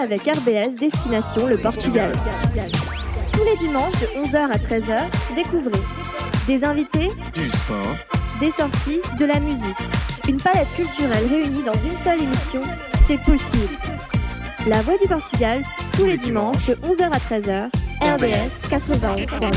Avec RBS Destination le Portugal. Tous les dimanches de 11h à 13h, découvrez des invités, du sport, des sorties, de la musique. Une palette culturelle réunie dans une seule émission, c'est possible. La Voix du Portugal, tous les dimanches de 11h à 13h, RBS 91.9.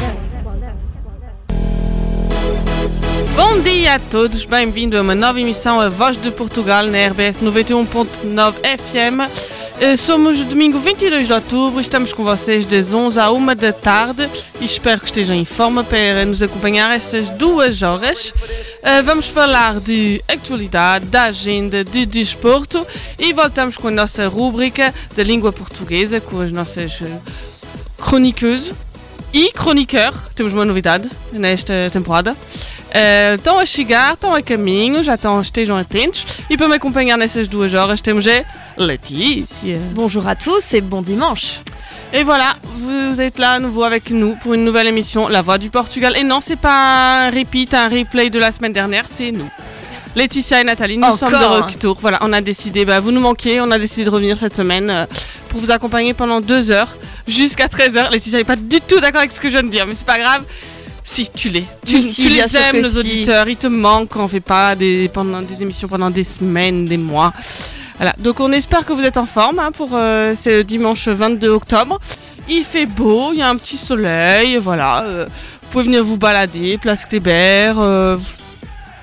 Bom dia a todos, bem-vindo a uma nova emissão A Voz de Portugal na RBS 91.9 FM. Eh, Somos domingo 22 de outubro estamos com vocês das 11 à 1 da tarde e espero que estejam em forma para nos acompanhar estas duas horas. Eh, Vamos falar de atualidade, da agenda, de desporto e voltamos com a nossa rúbrica da língua portuguesa com as nossas eh, chroniqueuses e chroniqueur. Temos uma novidade nesta temporada. Estão a chegar, estão a caminho, já estão, estejam atentos. E para me acompanhar nessas duas horas temos a Laetitia. Bonjour à tous et bon dimanche. Et voilà, vous êtes là à nouveau avec nous pour une nouvelle émission La Voix du Portugal. Et non, c'est pas un repeat, un replay de la semaine dernière, c'est nous. Laetitia et Nathalie, nous Encore, sommes de retour. Voilà, on a décidé, bah, vous nous manquez, on a décidé de revenir cette semaine euh, pour vous accompagner pendant deux heures jusqu'à 13h. Laetitia n'est pas du tout d'accord avec ce que je viens de dire, mais c'est pas grave. Si, tu l'es. Tu, si, les aimes, nos si. auditeurs. Ils te manquent quand on fait pas des, pendant, des émissions pendant des semaines, des mois. Voilà, donc on espère que vous êtes en forme hein, pour euh, ce dimanche 22 octobre. Il fait beau, il y a un petit soleil, voilà. euh, vous pouvez venir vous balader, place Kléber, euh,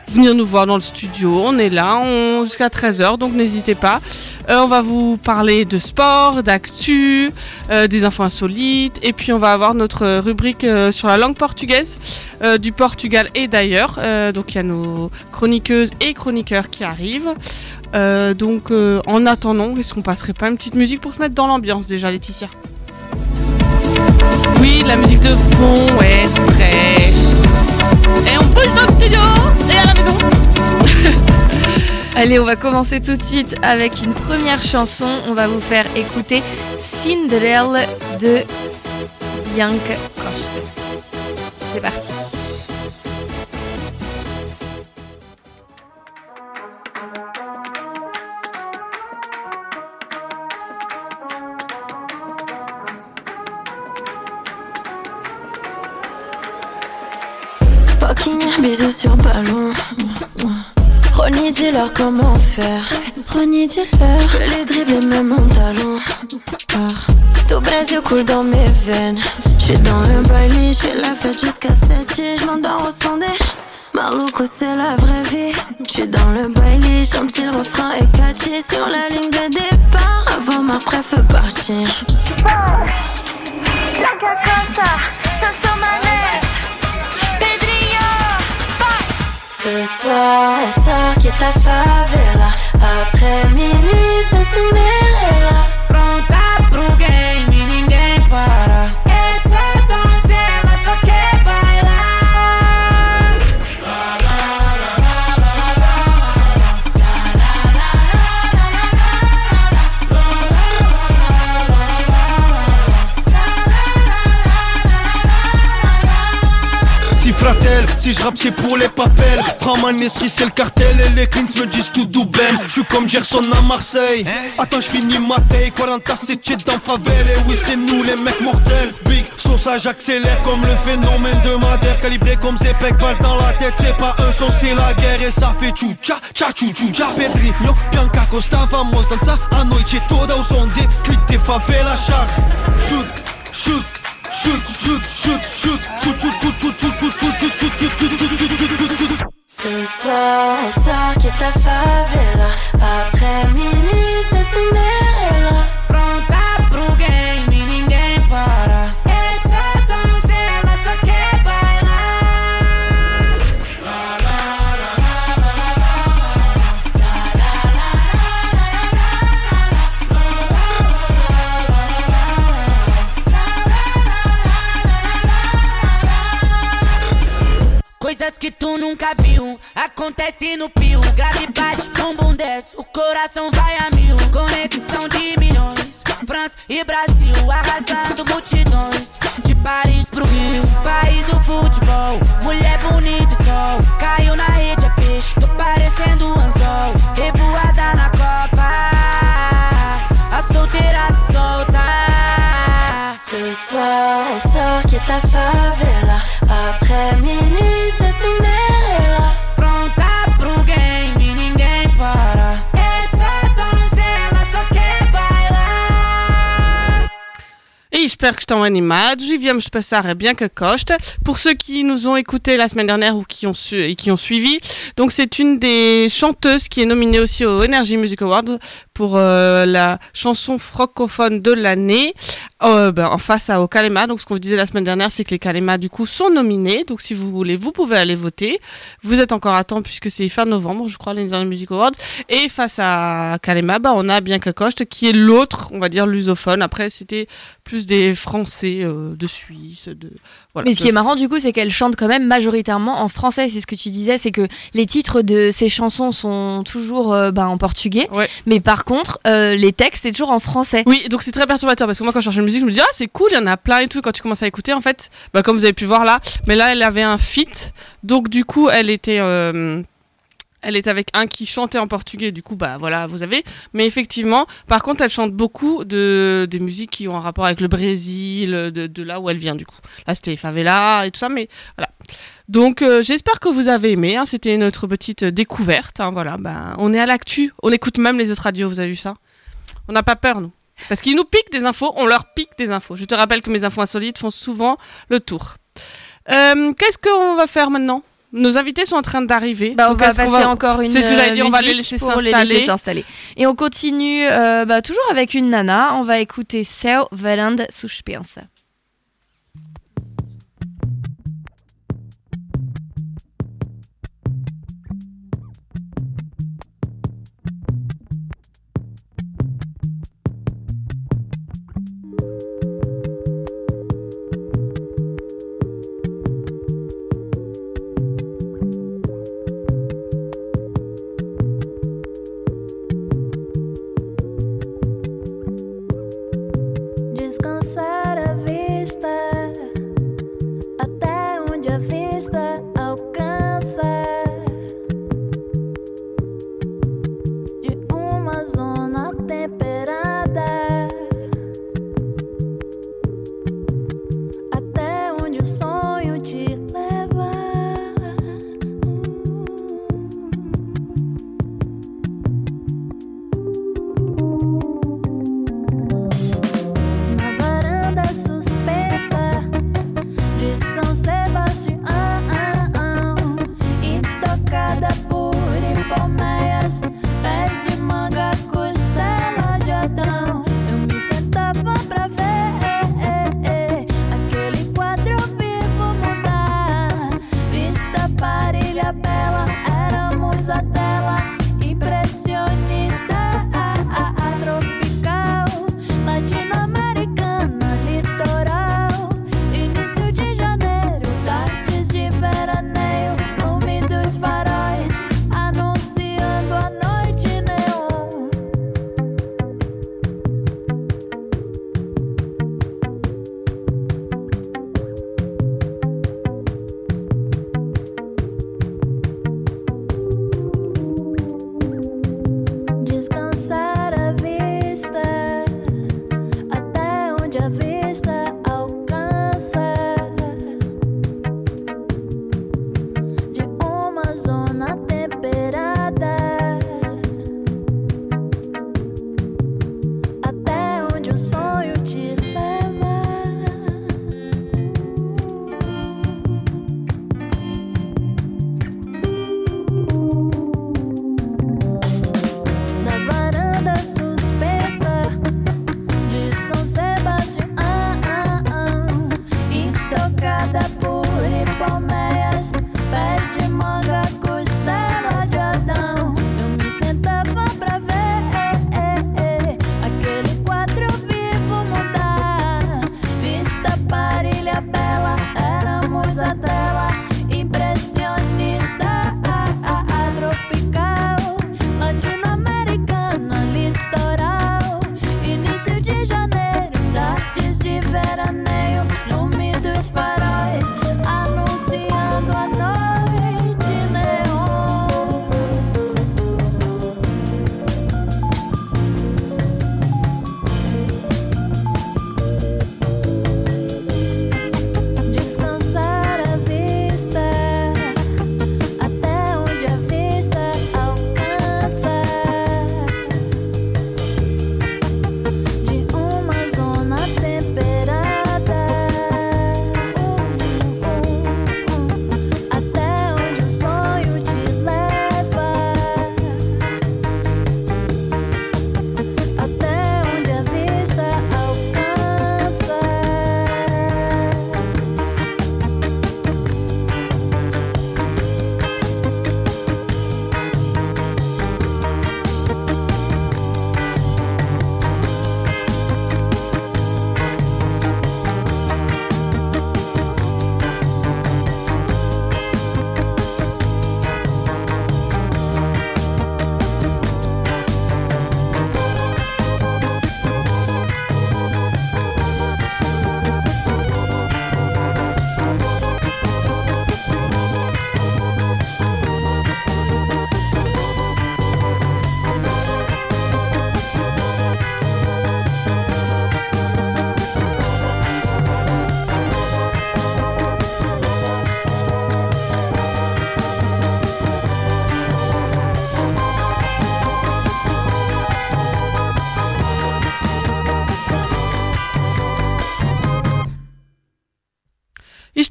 venir nous voir dans le studio. On est là jusqu'à 13h, donc n'hésitez pas. Euh, on va vous parler de sport, d'actu, euh, des infos insolites, et puis on va avoir notre rubrique euh, sur la langue portugaise du Portugal et d'ailleurs. Donc il y a nos chroniqueuses et chroniqueurs qui arrivent. Donc en attendant, est-ce qu'on passerait pas une petite musique pour se mettre dans l'ambiance déjà, Laetitia? Oui, la musique de fond, ouais, c'est vrai. Et on bouge dans le studio et à la maison. Allez, on va commencer tout de suite avec une première chanson. On va vous faire écouter Cinderella de Bianca Costa. C'est parti. Bisous sur ballon. Ronnie, dis-leur comment faire. Ronnie, dis-leur que les dribbles me mon talon. Tout Brésil coule dans mes veines. J'suis dans le baile, j'fais la fête jusqu'à 7 et j'm'endors au son des. Maluco, c'est la vraie vie. J'suis dans le baile, chante le refrain et catchy sur la ligne de départ. Avant ma préf partir. Ce soir, elle sort, quitte la favela. Après minuit, c'est Cinderella. Si je c'est pour les papels. Framanesserie c'est le cartel et les cleans me disent tout double Je suis comme Gerson à Marseille. Attends je finis ma taille. 47 dans favelle Et oui c'est nous les mecs mortels. Big sauce j'accélère comme le phénomène de Madère. Calibré comme Zepec, balle dans la tête. C'est pas un son c'est la guerre. Et ça fait tchou-tcha Tcha tchou-tchou-tcha Pedrinho, Bianca Costa Vamos dançar a noite toda ao som de clique de favela Shoot, shoot Shoot, shoot, shoot, shoot, shoot, shoot, shoot, que tu nunca viu. Acontece no pio. Grave bate, bumbum desce. O coração vai a mil. Conexão de milhões. França e Brasil arrastando multidões. De Paris pro Rio, país do futebol. Mulher bonita e sol. Caiu na rede, é peixe. Tô parecendo um anzol. Revoada na copa. A solteira solta. Se solta. La favela. Après minuit, c'est Cinderella. Pronta pro game, ninguém para. Essa donzela só quer bailar. Et j'espère que je t'envoie une image. Viens je passar bien que coste. Pour ceux qui nous ont écoutés la semaine dernière ou qui ont, su, et qui ont suivi, donc c'est une des chanteuses qui est nominée aussi au Energy Music Awards pour euh, la chanson francophone de l'année euh, ben, en face à, au Kalema. Donc ce qu'on vous disait la semaine dernière, c'est que les Kalema du coup sont nominés. Donc si vous voulez, vous pouvez aller voter. Vous êtes encore à temps puisque c'est fin novembre, je crois, les Music Awards. Et face à Kalema, bah, on a bien que Coste qui est l'autre, on va dire, lusophone. Après, c'était plus des Français euh, de Suisse, de voilà. Mais ce qui est marrant du coup, c'est qu'elle chante quand même majoritairement en français. C'est ce que tu disais, c'est que les titres de ses chansons sont toujours euh, ben, en portugais. Ouais. Mais par contre, euh, les textes, c'est toujours en français. Oui, donc c'est très perturbateur parce que moi quand je cherche une musique, je me dis ah c'est cool, il y en a plein et tout. Quand tu commences à écouter, en fait, bah, comme vous avez pu voir là, mais là elle avait un feat, donc du coup elle était euh, elle est avec un qui chantait en portugais, du coup, bah voilà, vous avez. Mais effectivement, par contre, elle chante beaucoup de des musiques qui ont un rapport avec le Brésil, de, là où elle vient, du coup. Là, c'était Favela et tout ça, mais voilà. Donc, euh, j'espère que vous avez aimé. Hein, c'était notre petite découverte. Hein, voilà, bah, on est à l'actu. On écoute même les autres radios, vous avez vu ça? On n'a pas peur, nous. Parce qu'ils nous piquent des infos, on leur pique des infos. Je te rappelle que mes infos insolites font souvent le tour. Euh, Qu'est-ce qu'on va faire maintenant? Nos invités sont en train d'arriver. Bah, on va est-ce qu'on passer encore une C'est ce que j'allais dire, on va les musique laisser pour les s'installer. laisser s'installer. Et on continue euh, bah, toujours avec une nana. On va écouter Céu Veranda Suspensa.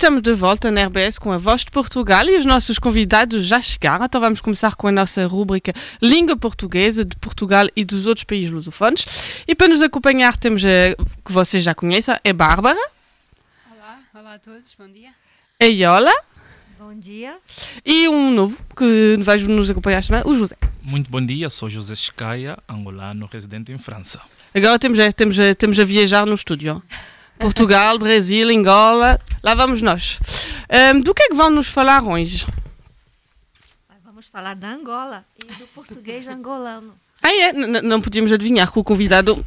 Estamos de volta na RBS com a Voz de Portugal e os nossos convidados já chegaram. Então vamos começar com a nossa rúbrica Língua Portuguesa de Portugal e dos outros países lusófonos. E para nos acompanhar temos a que vocês já conhecem, é Bárbara. Olá, olá a todos, bom dia. A Iola. Bom dia. E um novo que vai nos acompanhar também, o José. Muito bom dia, sou José Escaia, angolano, residente em França. Agora temos a, temos a, temos a viajar no estúdio. Portugal, Brasil, Angola, lá vamos nós. Um, do que é que vão nos falar hoje? Vamos falar da Angola e do português angolano. Ah, é? N não podíamos adivinhar com o convidado.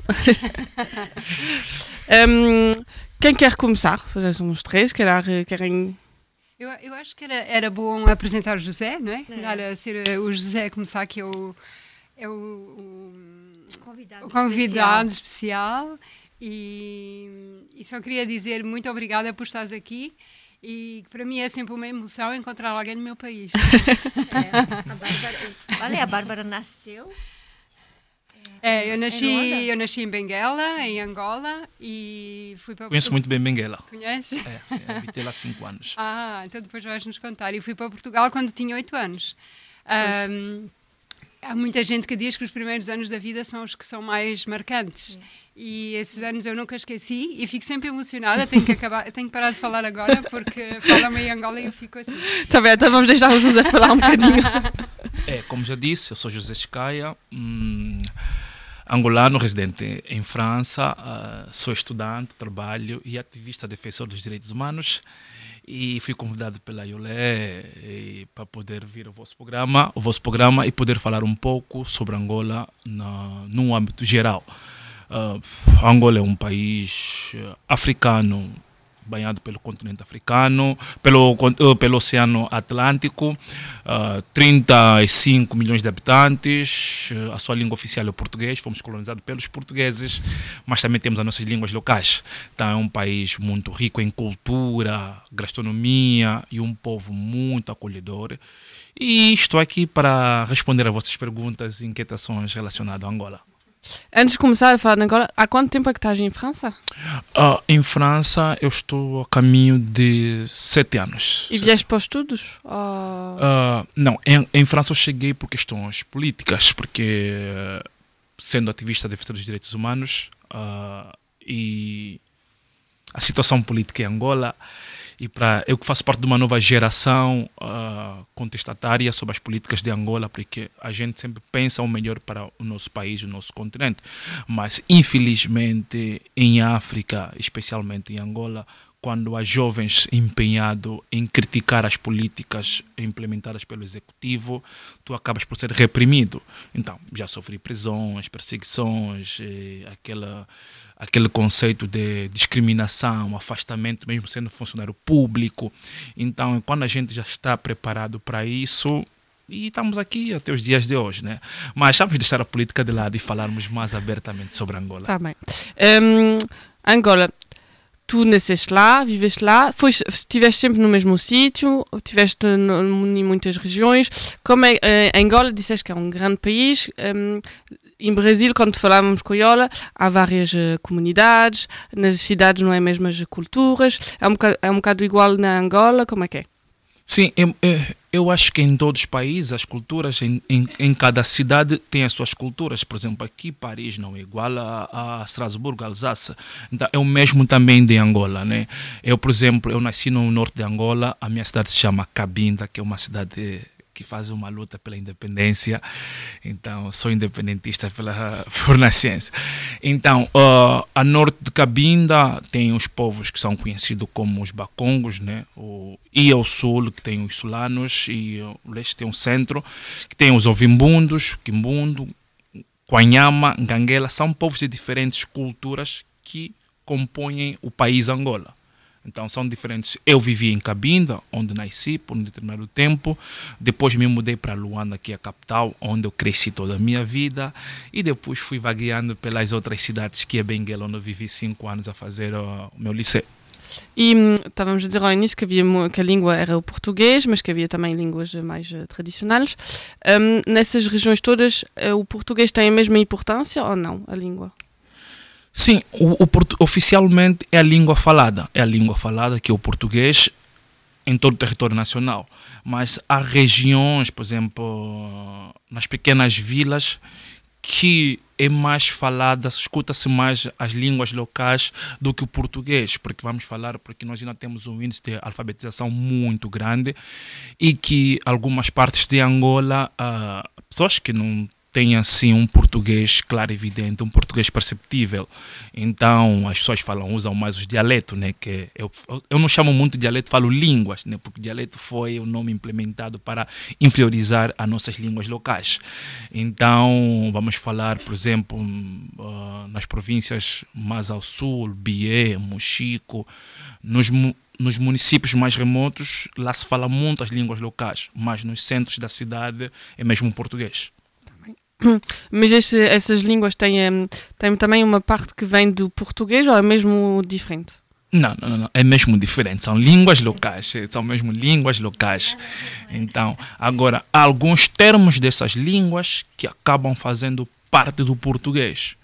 um, quem quer começar? Fazer uns três, querem... querem... Eu, eu acho que era, era bom apresentar o José, não é? é. Dar a ser o José a começar, que é o, é o, o convidado, o convidado especial. especial e, e só queria dizer muito obrigada por estares aqui e para mim é sempre uma emoção encontrar alguém no meu país. é, a Bárbara, olha, a Bárbara nasceu. É, eu nasci, eu nasci em Benguela, em Angola, e fui para Conheço muito bem Benguela. Conheces? É, sim, habitei lá há 5 anos. Ah, então depois vais-nos contar. E fui para Portugal quando tinha 8 anos. Um, há muita gente que diz que os primeiros anos da vida são os que são mais marcantes. Sim. E esses anos eu nunca esqueci e fico sempre emocionada. Tenho que, acabar, tenho que parar de falar agora porque fala-me em Angola e eu fico assim. Está bem, então vamos deixar o José falar um bocadinho. É, como já disse, eu sou José Escaia, hum, angolano, residente em França, uh, sou estudante, trabalho e ativista defensor dos direitos humanos e fui convidado pela Iolé para poder vir ao vosso programa, o vosso programa e poder falar um pouco sobre Angola na, num âmbito geral. Uh, Angola é um país uh, africano banhado pelo continente africano, pelo, uh, pelo Oceano Atlântico, uh, 35 milhões de habitantes, uh, a sua língua oficial é o português, fomos colonizados pelos portugueses, mas também temos as nossas línguas locais. Então é um país muito rico em cultura, gastronomia e um povo muito acolhedor. E estou aqui para responder a vossas perguntas e inquietações relacionadas a Angola. Antes de começar a falar de Angola, há quanto tempo é que estás em França? Uh, em França eu estou a caminho de sete anos. E vieste para os estudos? Oh. Uh, não, em, em, França eu cheguei por questões políticas, porque sendo ativista de defesa dos direitos humanos uh, e a situação política em Angola e para eu que faço parte de uma nova geração uh, contestatária sobre as políticas de Angola, porque a gente sempre pensa o melhor para o nosso país, o nosso continente, mas infelizmente em África, especialmente em Angola, quando há jovens empenhados em criticar as políticas implementadas pelo executivo, tu acabas por ser reprimido. Então, já sofri prisões, perseguições, eh, aquela aquele conceito de discriminação, afastamento, mesmo sendo funcionário público. Então, quando a gente já está preparado para isso, e estamos aqui até os dias de hoje, né? Mas vamos deixar a política de lado e falarmos mais abertamente sobre Angola. Tá bem. Um, Angola, tu nasceste lá, viveste lá, estiveste sempre no mesmo sítio, estiveste em muitas regiões. Como é, uh, Angola, disseste que é um grande país. Um, em Brasil, quando falávamos com Iola, há várias uh, comunidades, nas cidades não é mesmo as culturas, é um, bocado, é um bocado igual na Angola, como é que é? Sim, eu, eu acho que em todos os países, as culturas, em, em, em, cada cidade tem as suas culturas. Por exemplo, aqui Paris não é igual a, a Alsácia. Então, é o mesmo também de Angola, né? Eu, por exemplo, eu nasci no norte de Angola, a minha cidade se chama Cabinda, que é uma cidade que fazem uma luta pela independência. Então, sou independentista pela Fornasciência. Então, uh, a norte de Cabinda tem os povos que são conhecidos como os Bacongos, né? O, e ao sul, que tem os Sulanos, e o leste tem o centro, que tem os Ovimbundos, Quimbundo, Quanhama, Ganguela. São povos de diferentes culturas que compõem o país Angola. Então são diferentes. Eu vivi em Cabinda, onde nasci por um determinado tempo. Depois me mudei para Luanda, que é a capital, onde eu cresci toda a minha vida. E depois fui vagueando pelas outras cidades, que é Benguela, onde eu vivi cinco anos a fazer o meu liceu. E hum, estávamos a dizer ao início que, havia, que a língua era o português, mas que havia também línguas mais uh, tradicionais. Um, nessas regiões todas, uh, o português tem a mesma importância ou não, a língua? Sim, o, o oficialmente é a língua falada. É a língua falada que é o português em todo o território nacional. Mas há regiões, por exemplo, nas pequenas vilas, que é mais falada, escuta-se mais as línguas locais do que o português, porque vamos falar, porque nós ainda temos um índice de alfabetização muito grande e que algumas partes de Angola, ah, pessoas que não têm assim um português claro e evidente, um português perceptível. Então as pessoas falam, usam mais os dialetos, né? Que eu, eu não chamo muito de dialeto, falo línguas, né? Porque dialeto foi o nome implementado para inferiorizar as nossas línguas locais. Então vamos falar, por exemplo, ah, nas províncias mais ao sul, Bié, Mochico, nos nos municípios mais remotos, lá se fala muito as línguas locais, mas nos centros da cidade é mesmo português. Mas esse- essas línguas têm, hum, têm também uma parte que vem do português ou é mesmo diferente? Não, não, não, é mesmo diferente. São línguas locais, são mesmo línguas locais. Então, agora, há alguns termos dessas línguas que acabam fazendo parte do português.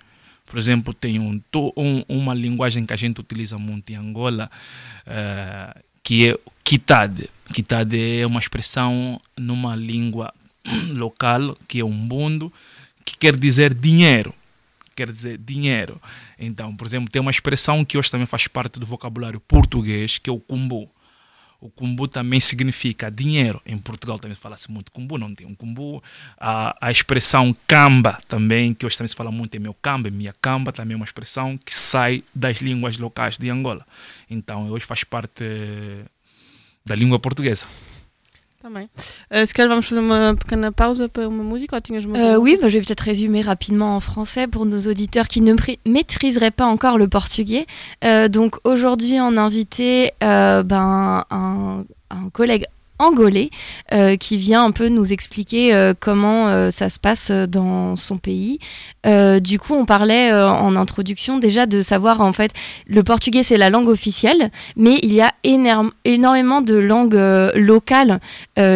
Por exemplo, tem um, um- uma linguagem que a gente utiliza muito em Angola, eh, que é quitade. Quitade é uma expressão numa língua local, que é um bundo, que quer dizer dinheiro quer dizer dinheiro. Então, por exemplo, tem uma expressão que hoje também faz parte do vocabulário português, que é o cumbu. O cumbu também significa dinheiro. Em Portugal também fala-se muito cumbu, não tem um cumbu. A, a expressão camba também, que hoje também se fala muito, é meu camba, é minha camba, também é uma expressão que sai das línguas locais de Angola. Então, hoje faz parte eh, da língua portuguesa. Também. Euh, se calhar vamos fazer uma pequena pausa para uma música ou tinhas uma Euh, oui, bah, je vais peut-être résumer rapidement en français pour nos auditeurs qui ne maîtriseraient pas encore le portugais. Euh, donc aujourd'hui, on a invité euh, ben, un, un collègue angolais euh, qui vient un peu nous expliquer euh, comment euh, ça se passe dans son pays. Du coup, on parlait en introduction déjà de savoir en fait le portugais c'est la langue officielle, mais il y a énormément de langues locales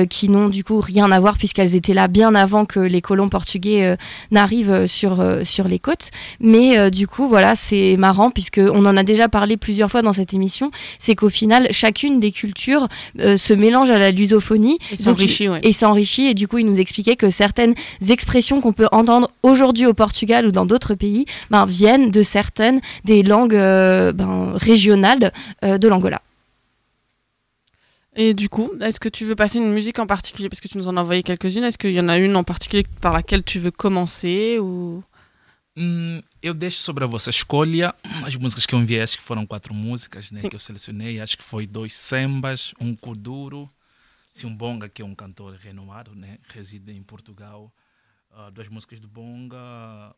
qui n'ont du coup rien à voir puisqu'elles étaient là bien avant que les colons portugais n'arrivent sur, sur les côtes. Mais du coup, voilà, c'est marrant puisque on en a déjà parlé plusieurs fois dans cette émission, c'est qu'au final, chacune des cultures se mélange à la lusophonie Et s'enrichit, ouais. et s'enrichit. Et du coup, il nous expliquait que certaines expressions qu'on peut entendre aujourd'hui au Portugal ou dans d'autres pays ben, viennent de certaines des langues euh, ben, régionales euh, de l'Angola. Et du coup, est-ce que tu veux passer une musique en particulier? Parce que tu nous en as envoyé quelques-unes. Est-ce qu'il y en a une en particulier par laquelle tu veux commencer ou... Hum, eu deixo sobre a vossa escolha as músicas que eu enviei, acho que foram quatro músicas né, que eu selecionei. Acho que foi dois sambas, um kuduro, Simbonga, que é um cantor renomado, né, reside em Portugal. Ah, duas músicas do Bonga, ah,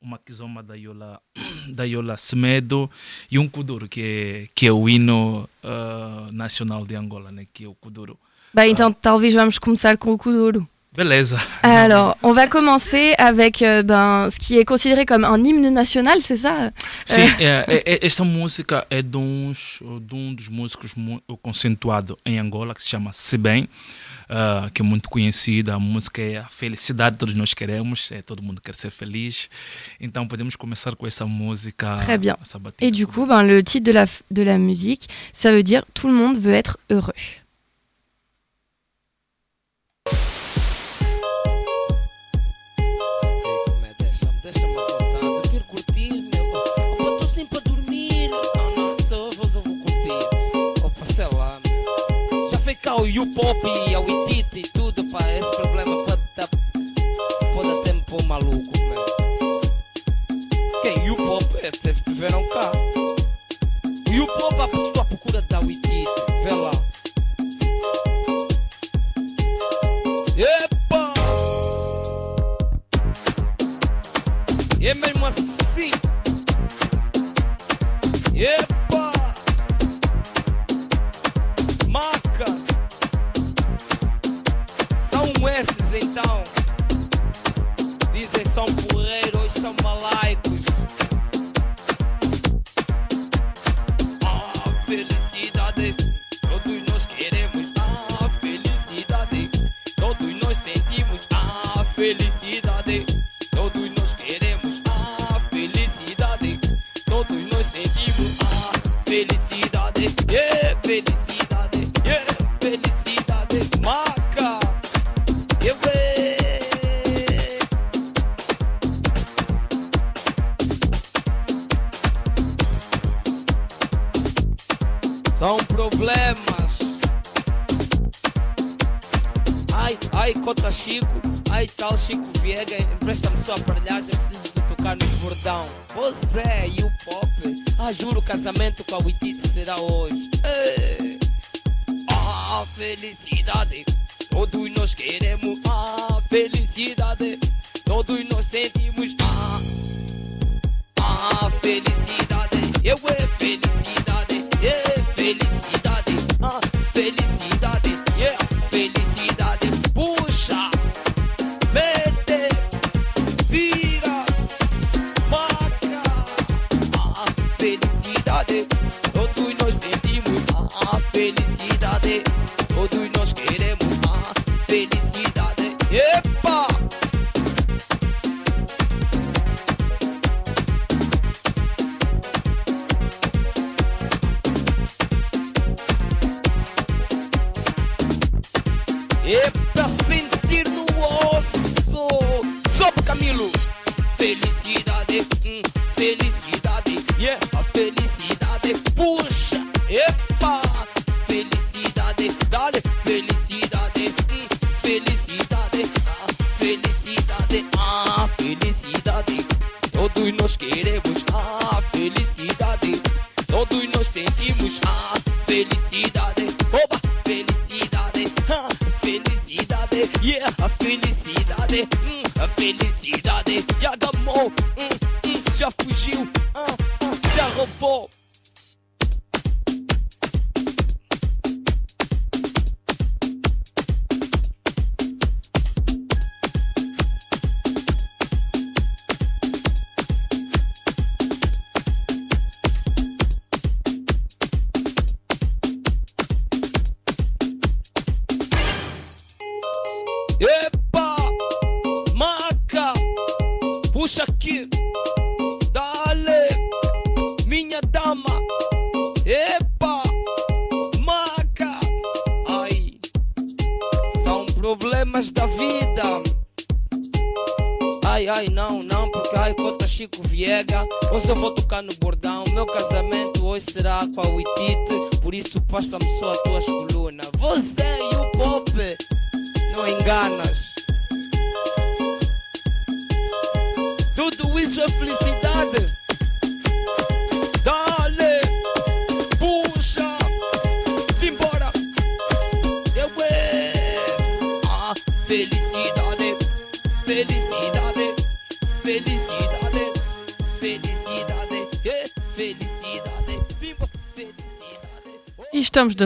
uma kizoma da Yola, da Yola Semedo e um kuduro, que é, que é o hino ah, nacional de Angola, né, que é o kuduro. Bah, então, talvez vamos começar com o Kuduro. Alors, on va commencer avec euh, ben, ce qui est considéré comme un hymne national, c'est ça? Sim, é, é- é- esta música é de, de um dos músicos em Angola, que se chama Sebem, ah, que é muito conhecida. A música é a felicidade todos nós queremos, é, todo mundo quer ser feliz. Então podemos começar com essa música. Très bien. Et du coup, ben, le titre de la, de la musique, ça veut dire Tout le monde veut être heureux. Foi cá o U-Pop e a Witite e tudo, pá. Esse problema pode dar. Pode até me pôr maluco, meu. Quem? U-Pop? É, teve verão cá. O U-Pop, ah, porque estou à procura da Witite. Vê lá. Epa! É mesmo assim. Epa! são. Dizem são porreiro, são malaicos. a felicidade, todos nós queremos. a felicidade, todos nós sentimos. a felicidade, todos nós queremos. a felicidade, todos nós sentimos. a felicidade, yeah, felicidade. São problemas. Ai, ai, cota Chico, ai tal Chico Viega, empresta-me sua aparelhagem, preciso de tocar no bordão. Pois é, e o pop? Ah, juro, o casamento com a Witite será hoje. Ah, felicidade, todos nós queremos. Ah, felicidade, todos nós sentimos. Ah,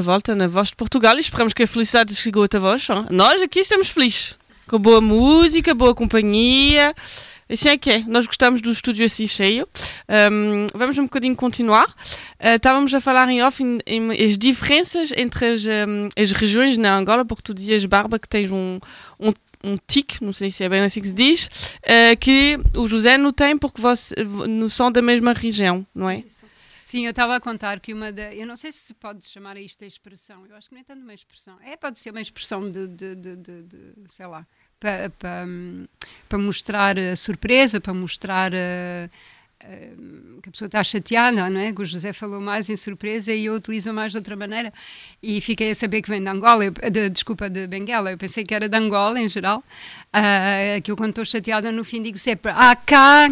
de volta na Voz de Portugal e esperamos que a felicidade chegou até vós. Nós aqui estamos felizes. Com boa música, boa companhia. Assim é que é. Nós gostamos do estúdio assim cheio. Ahm, vamos um bocadinho continuar. Ah, estávamos a falar em off em, em- as diferenças entre as, ahm, as regiões na Angola, porque tu dizias, Barba, que tens um, um, um tique, não sei se é bem assim que se diz, ah, que o José não tem porque você, não são da mesma região, não é? Sim, eu estava a contar que uma da. Eu não sei se pode chamar a isto a expressão, eu acho que nem tanto uma expressão. É, pode ser uma expressão de, de, de, de- de- sei lá, para pa, para mostrar a surpresa, para mostrar eh, que a pessoa está chateada, não é? Que o José falou mais em surpresa e eu utilizo mais de outra maneira. E fiquei a saber que vem de Angola, eu, de, desculpa, de Benguela. Eu pensei que era de Angola em geral. Ah, que eu, quando estou chateada, no fim digo sempre: Ah, cá.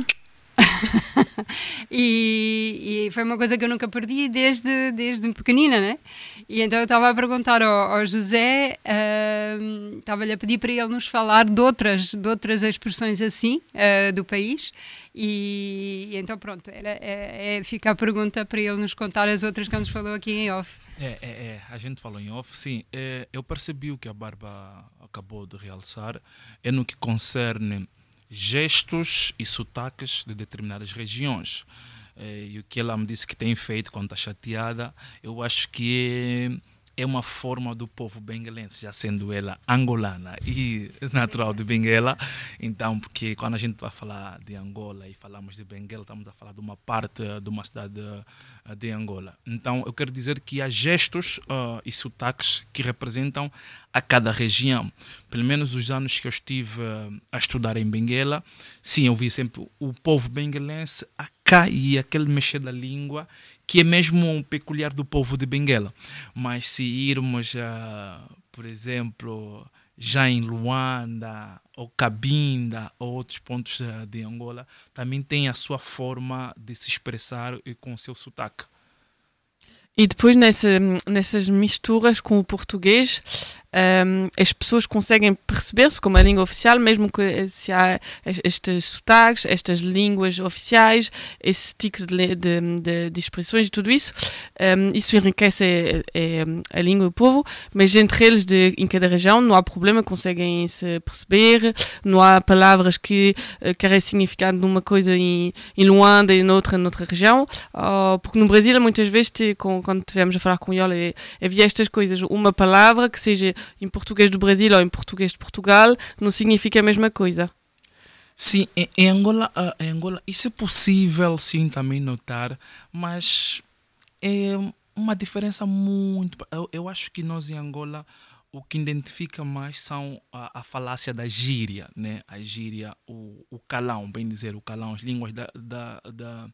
e, e foi uma coisa que eu nunca perdi desde, desde pequenina, né? E então eu estava a perguntar ao, ao José, estava-lhe a pedir para ele nos falar de outras, de outras expressões assim ah, do país. E, e então pronto, era, é, é, fica a pergunta para ele nos contar as outras que nos falou aqui em off. É, é, é, a gente falou em off, sim. É, eu percebi o que a Barba acabou de realçar, é no que concerne gestos e sotaques de determinadas regiões. É, e o que ela me disse que tem feito quando está chateada, eu acho que é é uma forma do povo benguelense, já sendo ela angolana e natural de Benguela. Então, porque quando a gente vai falar de Angola e falamos de Benguela, estamos a falar de uma parte de uma cidade eh, de Angola. Então, eu quero dizer que há gestos ah, e sotaques que representam a cada região. Pelo menos os anos que eu estive eh, a estudar em Benguela, sim, eu vi sempre o povo benguelense a cair, aquele mexer da língua que é mesmo peculiar do povo de Benguela. Mas se irmos, a, por exemplo, já em Luanda, ou Cabinda, ou outros pontos eh, de Angola, também tem a sua forma de se expressar e com o seu sotaque. E depois nessa, nessas misturas com o português, um, as pessoas conseguem perceber-se como a língua oficial, mesmo que se há estes sotaques, estas línguas oficiais, esses tiques de, de, de, de expressões e tudo isso, um, isso enriquece a, a, a, língua do povo, mas entre eles de, em cada região não há problema, conseguem se perceber, não há palavras que querem significado numa coisa em, em Luanda e noutra, noutra região, uh, porque no Brasil muitas vezes, te, com, quando tivemos a falar com ele, havia estas coisas, uma palavra que seja em português do Brasil ou em português de Portugal não significa a mesma coisa. Sim, em, Angola, uh, em Angola isso é possível sim também notar, mas é uma diferença muito. Eu, eu acho que nós em Angola o que identifica mais são a, a, falácia da gíria, né? A gíria, o, o calão, bem dizer, o calão, as línguas da, da, da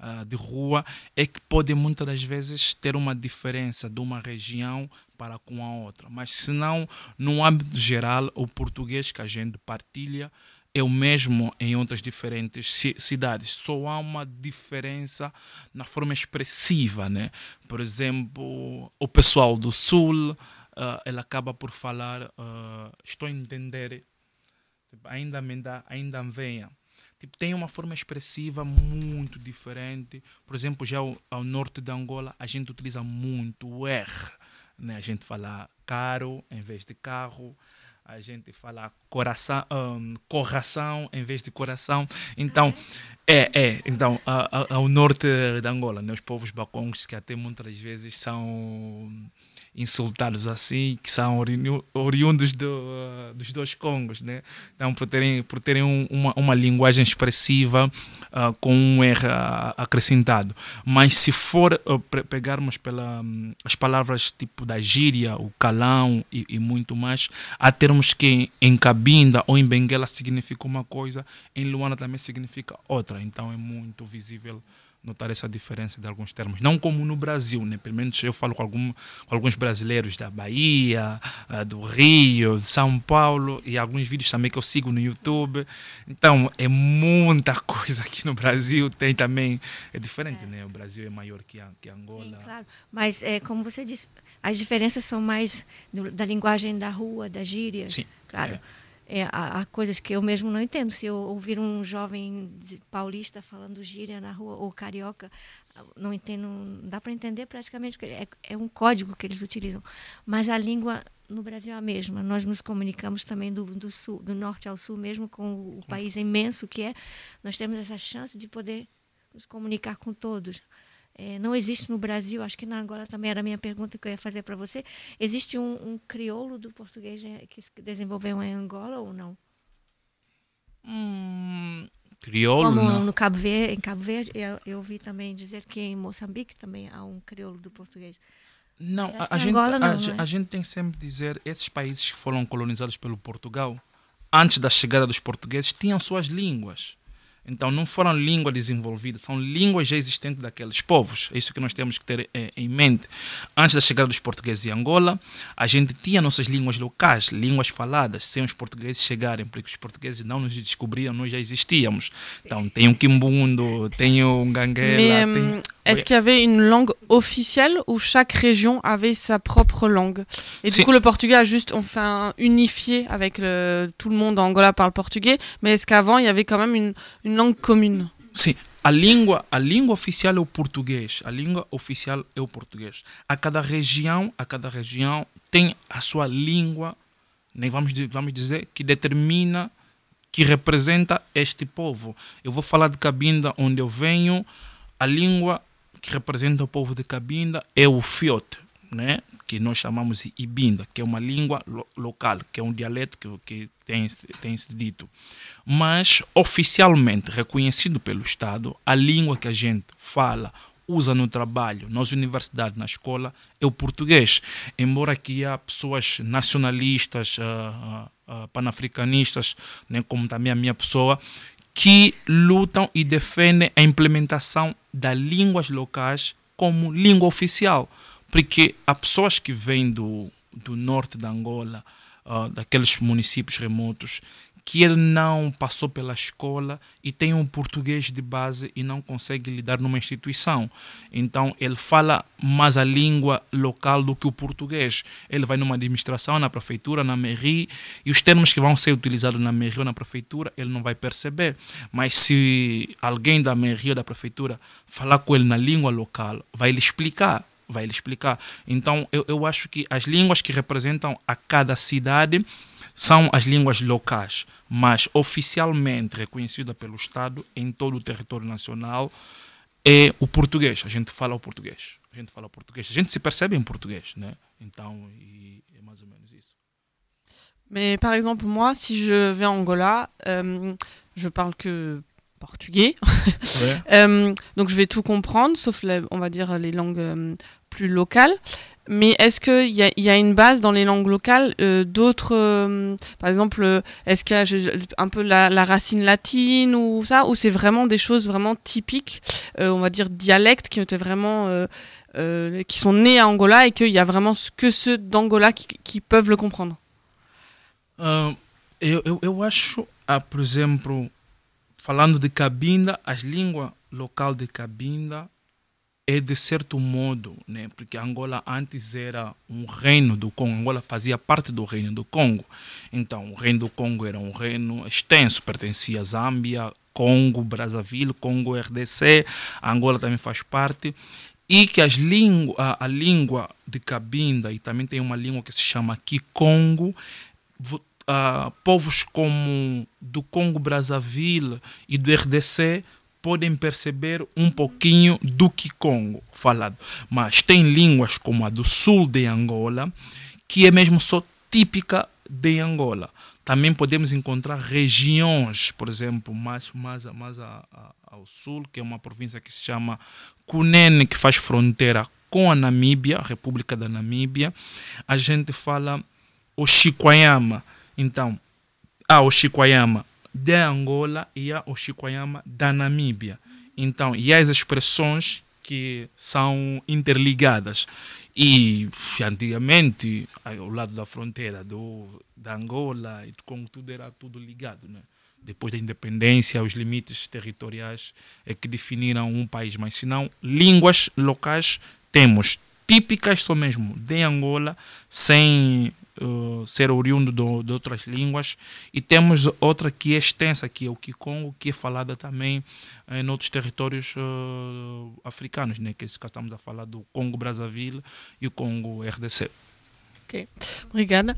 uh, de rua, é que pode muitas das vezes ter uma diferença de uma região para com a outra. Mas se não, no âmbito geral, o português que a gente partilha é o mesmo em outras diferentes cidades. Só há uma diferença na forma expressiva, né? Por exemplo, o pessoal do sul uh, acaba por falar, uh, estou a entender, tipo, ainda me dá, ainda venha. Tipo, tem uma forma expressiva muito diferente. Por exemplo, já ao, ao, norte de Angola, a gente utiliza muito o R. Né? A gente fala caro em vez de carro. A gente fala coração, um, coração em vez de coração. Então, é, é. Então, ao norte de Angola, né? os povos bacongos que até muitas vezes são insultados assim, que são oriundos do, dos dois Congos, né? Então, por terem, por terem um, uma, uma linguagem expressiva uh, com um R acrescentado. Mas se for uh, pegarmos pela, um, as palavras tipo da gíria, o calão e, e, muito mais, há termos que em Cabinda ou em Benguela significa uma coisa, em Luana também significa outra. Então, é muito visível notar essa diferença de alguns termos. Não como no Brasil, né? pelo menos eu falo com, algum, com alguns brasileiros da Bahia, uh, do Rio, de São Paulo e alguns vídeos também que eu sigo no YouTube. Então é muita coisa aqui no Brasil. Tem também, é diferente, é. né? O Brasil é maior que, a, que Angola. Sim, claro. Mas é, como você disse, as diferenças são mais do, da linguagem da rua, das gírias. Sim. Claro. É. É, há, há, coisas que eu mesmo não entendo. Se eu ouvir um jovem paulista falando gíria na rua ou carioca, não entendo, não dá para entender praticamente, é, é um código que eles utilizam. Mas a língua no Brasil é a mesma. Nós nos comunicamos também do, do, sul, do norte ao sul, mesmo com o país imenso que é. Nós temos essa chance de poder nos comunicar com todos. É, não existe no Brasil, acho que na Angola também era a minha pergunta que eu ia fazer para você. Existe um, um, crioulo do português é, que se desenvolveu em Angola ou não? Hum, crioulo, Como não. no Cabo Verde, em Cabo Verde, eu, eu ouvi também dizer que em Moçambique também há um crioulo do português. Não, a, a gente, Angola, não, a, não é? a gente tem sempre dizer esses países que foram colonizados pelo Portugal, antes da chegada dos portugueses, tinham suas línguas. Então, não foram línguas desenvolvidas, são línguas já existentes daqueles povos. É isso que nós temos que ter é, em mente. Antes da chegada dos portugueses em Angola, a gente tinha nossas línguas locais, línguas faladas, sem os portugueses chegarem, porque os portugueses não nos descobriam, nós já existíamos. Então, tem o Kimbundo, tem o Ganguela. Tem... Est-ce qu'il y avait une langue officielle ou chaque région avait sa propre langue? Et du coup, le portugais a juste enfin unifié avec le, tout le monde en Angola parle portugais, mais est-ce qu'avant il y avait quand même une, une langue commune? Sim, a língua, a língua oficial é o português. A língua oficial é o português. A cada região, a cada região tem a sua língua, nem vamos, vamos dizer, que determina, que representa este povo. Eu vou falar de Cabinda, onde eu venho. A língua que representa o povo de Cabinda é o Fiote, né? que nós chamamos de Ibinda, que é uma língua lo local, que é um dialeto que, que tem, tem se dito. Mas, oficialmente reconhecido pelo Estado, a língua que a gente fala, usa no trabalho, nas universidades, na escola, é o português. Embora aqui há pessoas nacionalistas, uh, uh, panafricanistas, né, como também a minha pessoa, que lutam e defendem a implementação das línguas locais como língua oficial, porque há pessoas que vêm do, do norte da Angola, ah, daqueles municípios remotos, que ele não passou pela escola e tem um português de base e não consegue lidar numa instituição. Então ele fala mais a língua local do que o português. Ele vai numa administração, na prefeitura, na mairie, e os termos que vão ser utilizados na mairie ou na prefeitura, ele não vai perceber. Mas se alguém da mairie ou da prefeitura falar com ele na língua local, vai lhe explicar vai lhe explicar. Então, eu, eu acho que as línguas que representam a cada cidade são as línguas locais, mas oficialmente reconhecida pelo Estado em todo o território nacional é o português. A gente fala o português. A gente fala o português. A gente se percebe em português, né? Então, e é mais ou menos isso. Mais par exemple, moi, si je vais en Angola, euh, je parle que portugais. Ouais. Euh, donc je vais tout comprendre, sauf, la- on va dire, les langues euh, plus locales. Mais est-ce qu'il y a, y a une base dans les langues locales euh, d'autres... euh, par exemple, euh, est-ce qu'il y a je- un peu la, la racine latine ou ça Ou c'est vraiment des choses vraiment typiques, euh, on va dire dialectes, qui étaient vraiment... euh, euh, qui sont nés à Angola et qu'il y a vraiment que ceux d'Angola qui, qui peuvent le comprendre? Eu, eu, eu acho, ah, por exemplo, falando de Cabinda, as línguas local de Cabinda é de certo modo, né? porque Angola antes era um reino do Congo, Angola fazia parte do reino do Congo. Então, o reino do Congo era um reino extenso, pertencia a Zâmbia, Congo, Brazzaville, Congo, RDC, Angola também faz parte. E que as língua, a, a língua de Cabinda, e também tem uma língua que se chama Kikongo, vo- ah, povos como do Congo Brazzaville e do RDC podem perceber um pouquinho do Kikongo falado. Mas tem línguas como a do sul de Angola, que é mesmo só típica de Angola. Também podemos encontrar regiões, por exemplo, mais, mais, mais a- a- ao sul, que é uma província que se chama Cunene, que faz fronteira com a Namíbia, a República da Namíbia. A gente fala o Chiquayama. Então, há o Chiquayama de Angola e há o da Namíbia. Então, e as expressões que são interligadas. E antigamente, ao lado da fronteira do, da Angola Congo, tudo era tudo ligado. Né? Depois da independência, os limites territoriais é que definiram um país. Mas, se não, línguas locais temos típicas só mesmo de Angola, sem uh, ser oriundo do, de outras línguas. E temos outra que é extensa, que é o Kikongo, que é falada também em outros territórios uh, africanos, né? que estamos a falar do Congo Brazzaville e o Congo RDC. Ok, obrigada.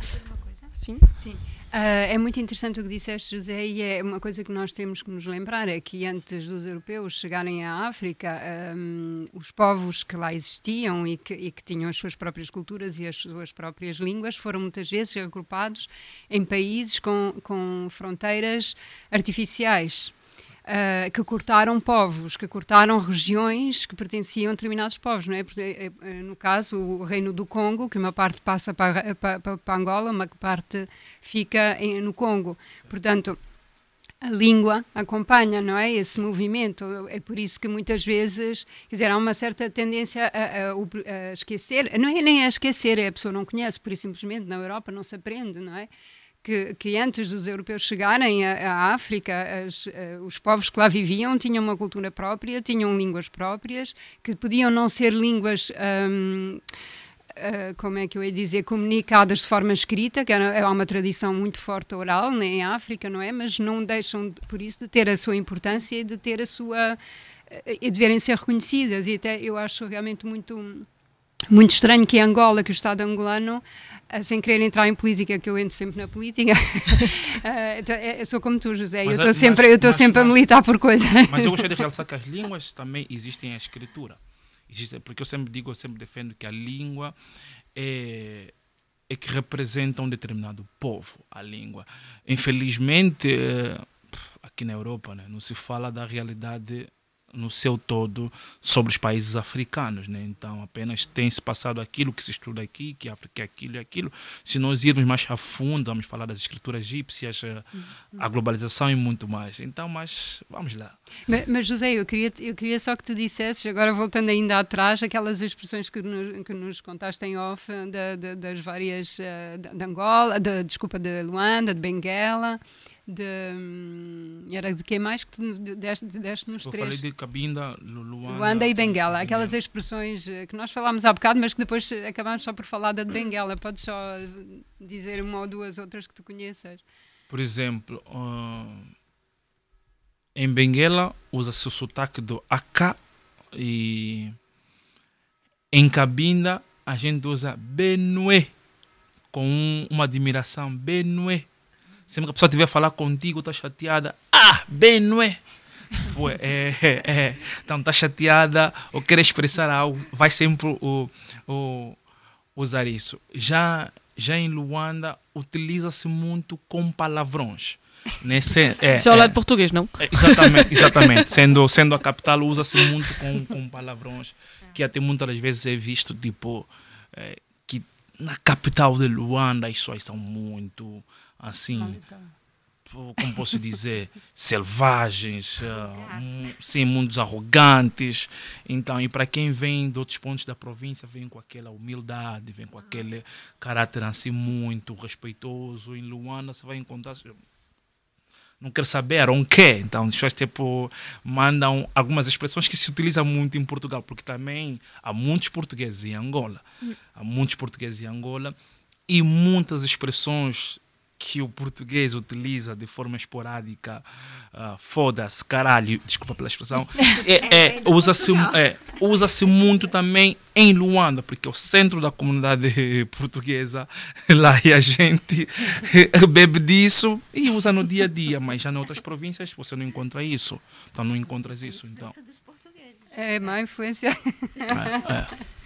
Sim. Sim. Ah, é muito interessante o que disseste, José, e é uma coisa que nós temos que nos lembrar: é que antes dos europeus chegarem à África, ahm, os povos que lá existiam e que, e que tinham as suas próprias culturas e as suas próprias línguas foram muitas vezes agrupados em países com, com fronteiras artificiais. Ah, que cortaram povos, que cortaram regiões que pertenciam a determinados povos, não é? Porque, eh, eh, no caso, o Reino do Congo, que uma parte passa para, para, para, Angola, uma parte fica em- no Congo. Portanto, a língua acompanha, não é? Esse movimento. É por isso que muitas vezes, quer dizer, há uma certa tendência a, a a esquecer, não é nem a esquecer, é a pessoa não conhece, por isso simplesmente na Europa não se aprende, não é? Que, que antes dos europeus chegarem à, África, as, eh, os povos que lá viviam tinham uma cultura própria, tinham línguas próprias, que podiam não ser línguas. hum, Uh, como é que eu ia dizer, comunicadas de forma escrita, que é uma tradição muito forte oral né, em África, não é? Mas não deixam, por isso, de ter a sua importância e de ter a sua. eh, e de devem ser reconhecidas. E até eu acho realmente muito. Muito estranho que Angola, que o Estado angolano, eh, sem querer entrar em política, que eu entro sempre na política, eh, então, eh, eu sou como tu, José, eu Mas, estou mas- sempre, eu estou mas- sempre a mas- militar por coisa. Mas eu gostaria de realçar que as línguas também existem a escritura. Existe, porque eu sempre digo, eu sempre defendo que a língua é, é que representa um determinado povo, a língua. Infelizmente, aqui na Europa, né, não se fala da realidade no seu todo sobre os países africanos, né? Então apenas tem se passado aquilo que se estuda aqui, que a África é aquilo e aquilo. Se nós irmos mais a fundo, vamos falar das escrituras egípcias, eh, a globalização e muito mais. Então, mas vamos lá. Mas, mas, José, eu queria, eu queria só que tu dissesses, agora voltando ainda atrás, aquelas expressões que nos, que nos contaste em off da, da, das várias uh, de Angola, de, desculpa, de Luanda, de Benguela de. hum, Era de quem mais que tu deste, deste nos Eu três? falei de Cabinda, Lu- Luanda, Luanda e Benguela, aquelas expressões eh, que nós falámos há bocado, mas que depois eh, acabámos só por falar da de Benguela. Podes só eh, dizer uma ou duas outras que tu conheças? Por exemplo, ah, em Benguela usa-se o sotaque do AK e em Cabinda a gente usa Benue com um- uma admiração Benue. Sempre que a pessoa estiver a falar contigo, está chateada. Ah, Benue! Pô, é, é, é. Então está chateada ou quer expressar algo, vai sempre o, o, usar isso. Já, já em Luanda utiliza-se muito com palavrões. Nesse, é, Isso é ao é. lado português, não? É, exatamente, exatamente. sendo, sendo a capital, usa-se muito com, com palavrões, que até muitas das vezes é visto, tipo, é, que na capital de Luanda as pessoas são muito, assim, pô, como posso dizer, selvagens, ah, mu- sim, muito arrogantes. Então, e para quem vem de outros pontos da província, vem com aquela humildade, vem com aquele caráter assim muito respeitoso. Em Luanda, você vai encontrar não quer saber, não quer. Então, as pessoas tipo, mandam algumas expressões que se utilizam muito em Portugal, porque também há muitos portugueses em Angola. Há muitos portugueses em Angola e muitas expressões que o português utiliza de forma esporádica, ah, foda-se, caralho, desculpa pela expressão, é, é, usa-se é, usa-se muito também em Luanda, porque é o centro da comunidade portuguesa lá e a gente bebe disso e usa no dia a dia, mas já em outras províncias você não encontra isso, então não encontras isso, então. dos portugueses. É má influência. É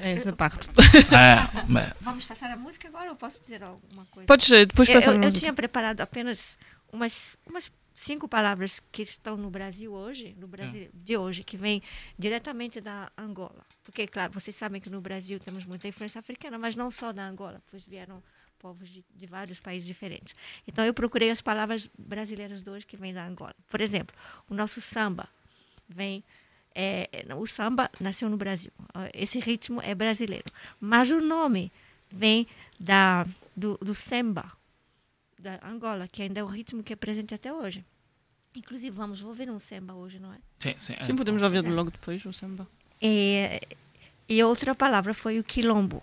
essa parte. É, mas- Vamos passar a música agora ou posso dizer alguma coisa? Podes eh, depois Eu- passar eu, na eu música. tinha preparado apenas umas, umas cinco palavras que estão no Brasil hoje, no Brasil de hoje, que vem diretamente da Angola. Porque, claro, vocês sabem que no Brasil temos muita influência africana, mas não só da Angola, pois vieram povos de, de vários países diferentes. Então, eu procurei as palavras brasileiras de hoje que vêm da Angola. Por exemplo, o nosso samba vem. É, é, o samba nasceu no Brasil. Esse ritmo é brasileiro. Mas o nome vem da, do, do samba, da Angola, que ainda é o ritmo que é presente até hoje. Inclusive, vamos ouvir um samba hoje, não é? sim, sim, é. Sim, podemos ouvir logo depois o samba. E, e outra palavra foi o quilombo,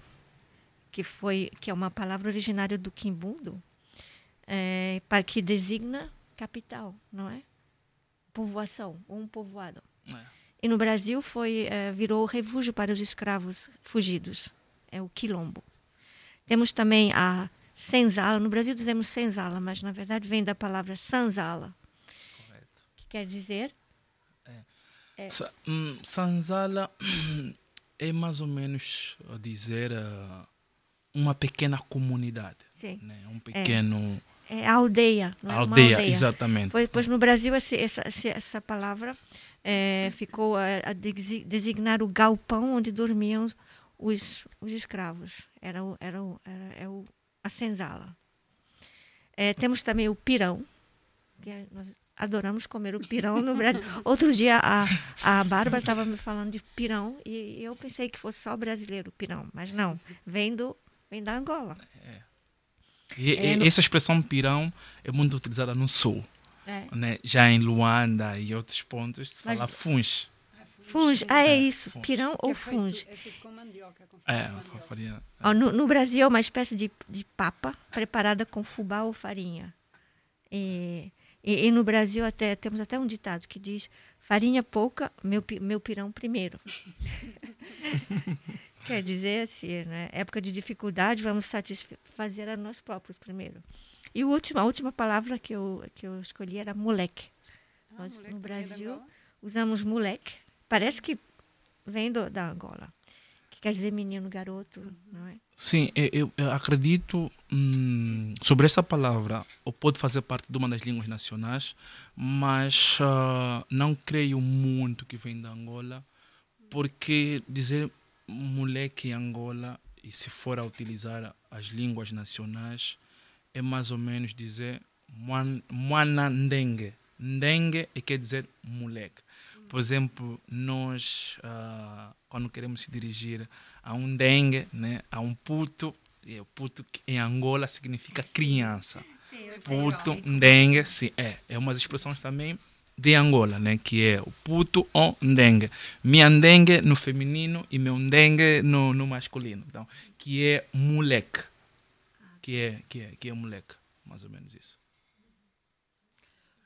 que, foi, que é uma palavra originária do quimbundo, é, para que designa capital, não é? Povoação, ou um povoado. É. E no Brasil foi eh, virou refúgio para os escravos fugidos, é o quilombo. Temos também a senzala, no Brasil dizemos senzala, mas na verdade vem da palavra sanzala, que quer dizer Sa- hum, Sanzala é mais ou menos a dizer ah, uma pequena comunidade, sim, né? um pequeno é aldeia, não é? Uma aldeia, exatamente. Pois, pois no Brasil essa, esse- essa palavra eh, ficou a, a desi- designar o galpão onde dormiam os, os escravos. Era, o, era, o, era é o, a senzala. Eh, temos também o pirão, que é- nós adoramos comer o pirão no Brasil. Outro dia a, a Bárbara estava me falando de pirão e eu pensei que fosse só brasileiro o pirão, mas não, vem, do, vem da Angola. É, e no- essa expressão pirão é muito utilizada no sul, É. né? já em Luanda e outros pontos se Mas- fala funge. Funge, ah, é isso, funge. pirão ou é feito- funge. É feito com mandioca. Com É, farinha. Ó, no, no Brasil é uma espécie de, de papa preparada com fubá ou farinha. E, e, e no Brasil até temos até um ditado que diz farinha pouca, meu, meu pirão primeiro. Quer dizer assim, né? Época de dificuldade, vamos satisfazer a nós próprios primeiro. E o último, a última palavra que eu, que eu escolhi era moleque. Nós, moleque no Brasil, usamos moleque. Parece que vem do, da Angola. que quer dizer menino, garoto, não é? Sim, eu, eu- acredito hum, sobre essa palavra, ou pode fazer parte de uma das línguas nacionais, mas ah, não creio muito que vem da Angola, porque dizer moleque em Angola, e se for a utilizar as línguas nacionais, é mais ou menos dizer "Mwan- mwana ndengue. Ndengue é quer dizer moleque. Por exemplo, nós, ah, quando queremos se dirigir a um dengue, né, a um puto, e o puto em Angola significa criança. Puto, dengue, sim, é. É uma das expressões também de Angola, né, que é o puto ou ndengue. Minha ndengue no feminino e meu ndengue no, no masculino. Então, que é moleque. Que é, que, é, que é moleque. Mais ou menos isso.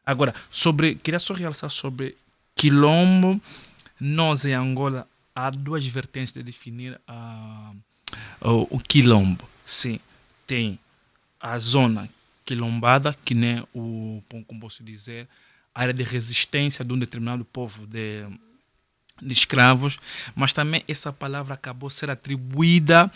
Agora, sobre, queria só realçar sobre quilombo. Nós em Angola há duas vertentes de definir a, o, o quilombo. Sim, tem a zona quilombada, que nem o, como posso dizer, área de resistência de um determinado povo de, de escravos, mas também essa palavra acabou ser atribuída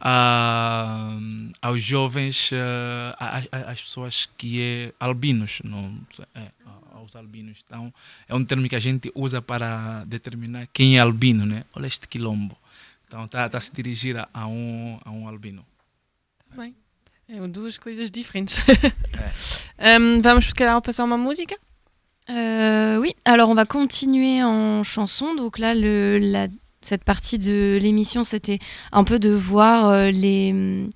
a, aos jovens, eh, a- a- às pessoas que é albinos, não, é, aos albinos. Então, é um termo que a gente usa para determinar quem é albino, né? Olha este quilombo. Então, está tá a se dirigir a, um, a um albino. Bem, é duas coisas diferentes. Hum, vamos, se calhar, passar uma música Euh, oui, alors on va continuer en chanson. Donc là, cette partie de l'émission, c'était un peu de voir euh, les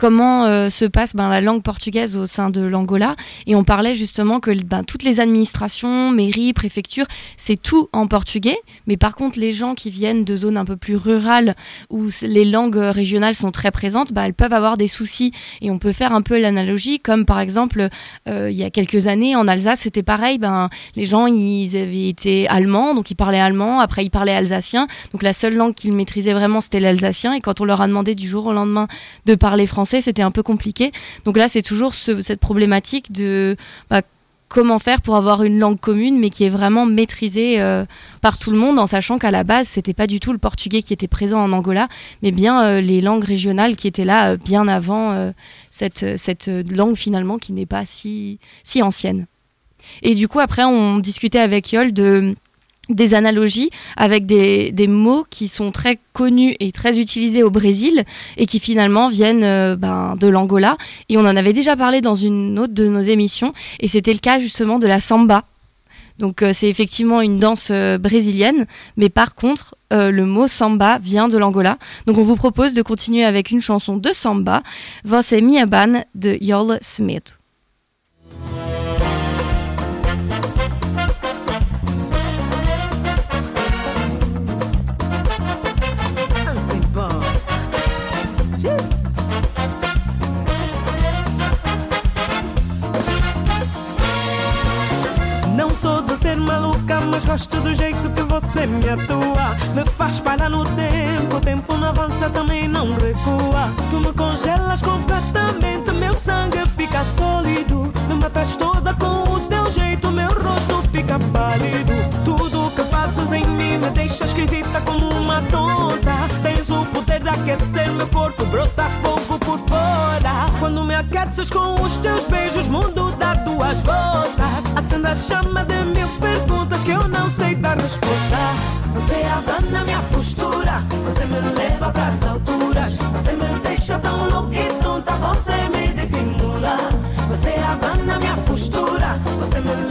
comment euh, se passe ben, la langue portugaise au sein de l'Angola. Et on parlait justement que ben, toutes les administrations, mairies, préfectures, c'est tout en portugais. Mais par contre, les gens qui viennent de zones un peu plus rurales où les langues euh, régionales sont très présentes, ben, elles peuvent avoir des soucis. Et on peut faire un peu l'analogie, comme par exemple, euh, il y a quelques années en Alsace, c'était pareil. Les gens, ils avaient été allemands, donc ils parlaient allemand. Après, ils parlaient alsacien. Donc la seule langue qu'ils maîtrisaient vraiment, c'était l'alsacien. Et quand on leur a demandé du jour au lendemain de parler français, c'était un peu compliqué. Donc là, c'est toujours ce- cette problématique de bah, comment faire pour avoir une langue commune, mais qui est vraiment maîtrisée euh, par tout le monde, en sachant qu'à la base, c'était pas du tout le portugais qui était présent en Angola, mais bien euh, les langues régionales qui étaient là euh, bien avant cette, cette langue finalement qui n'est pas si, si ancienne. Et du coup, après, on discutait avec Yol de des analogies avec des, des mots qui sont très connus et très utilisés au Brésil et qui finalement viennent euh, ben, de l'Angola. Et on en avait déjà parlé dans une autre de nos émissions et c'était le cas justement de la samba. Donc euh, c'est effectivement une danse euh, brésilienne, mais par contre euh, le mot samba vient de l'Angola. Donc on vous propose de continuer avec une chanson de samba, Você minha ban de Yol Smith. Mas gosto do jeito que você me atua. Me faz parar no tempo, o tempo não avança, também não recua. Tu me congelas completamente, meu sangue fica sólido. Me matas toda com o teu jeito, meu rosto fica pálido. Tudo que fazes em mim me deixa esquisita como uma tonta. Tens o poder de aquecer meu corpo, brota fogo por fora. Quando me aqueces com os teus beijos, mundo dá duas voltas. Acende a chama de mil perguntas Você abana minha postura, você me leva pras alturas. Você me deixa tão louca e tonta, você me dissimula. Você abana minha postura, você me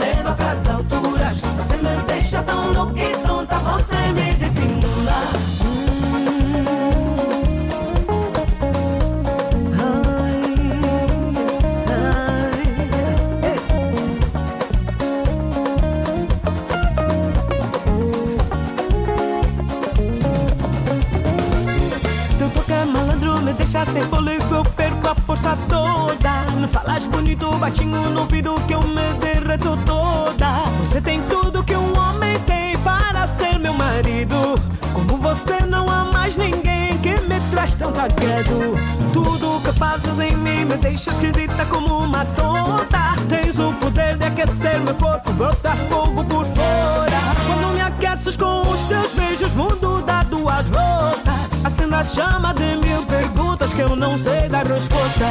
bonito, baixinho no ouvido que eu me derreto toda. Você tem tudo que um homem tem para ser meu marido. Como você não há mais ninguém que me traz tão cagado. Tudo que fazes em mim me deixa esquisita como uma tonta. Tens o poder de aquecer meu corpo, brota fogo por fora. Quando me aqueces com os teus beijos, mundo dá duas voltas. Acende ela chama de mil que eu não sei dar resposta.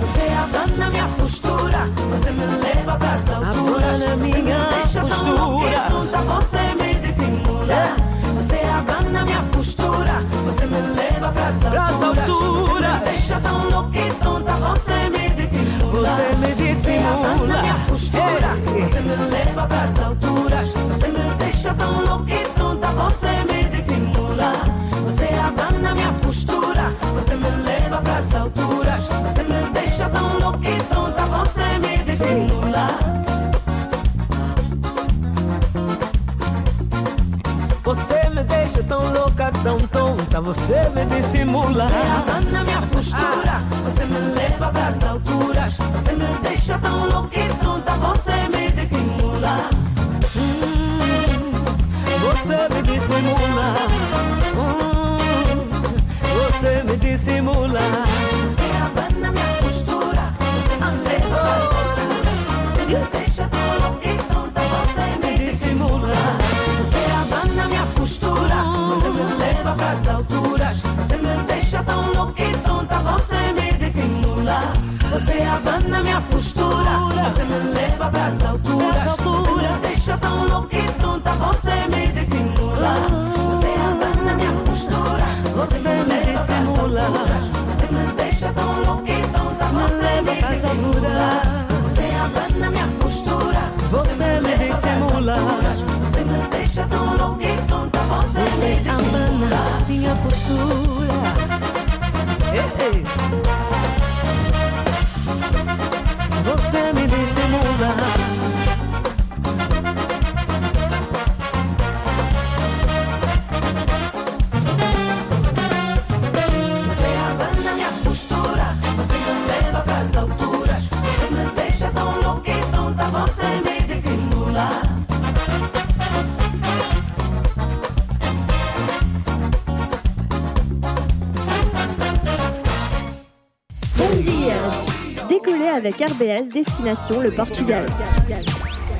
Você abana minha postura, você me leva pras alturas. Abana minha você me deixa postura. louca, você me dissimula. Você abana minha postura, você me leva pras alturas. alturas. Você me deixa tão louca e tonta, você me dissimula. Você me dissimula. Você abana minha postura, ei. você me leva pras alturas. Você me deixa tão louca e tonta, você me pras alturas. Você me deixa tão louca e tonta, você me dissimula. Você me deixa tão louca, tão tonta, você me dissimula. Você abana minha postura, você me leva pras alturas. Você me deixa tão louca e tonta, você me dissimula. Hum, Você me dissimula. Hum, Você me dissimula. Você abana minha postura, você leva pras alturas. Você me deixa tão louca e tonta, você me dissimula. Você abana minha postura, você me leva pras alturas. Você me deixa tão louca e tonta, você me dissimula. Você abana minha postura, você me leva pras alturas. Você me deixa tão louca e tonta, você me dissimula. Você abana minha postura, você me alturas. Você me deixa tão louca e tonta, você me dissimula. Você abana minha postura, Você me dissimula. Você me deixa tão louca e tonta, você me Você dissimula. abana minha postura. Ei, ei. Você me dissimula. Avec RBS Destination le Portugal.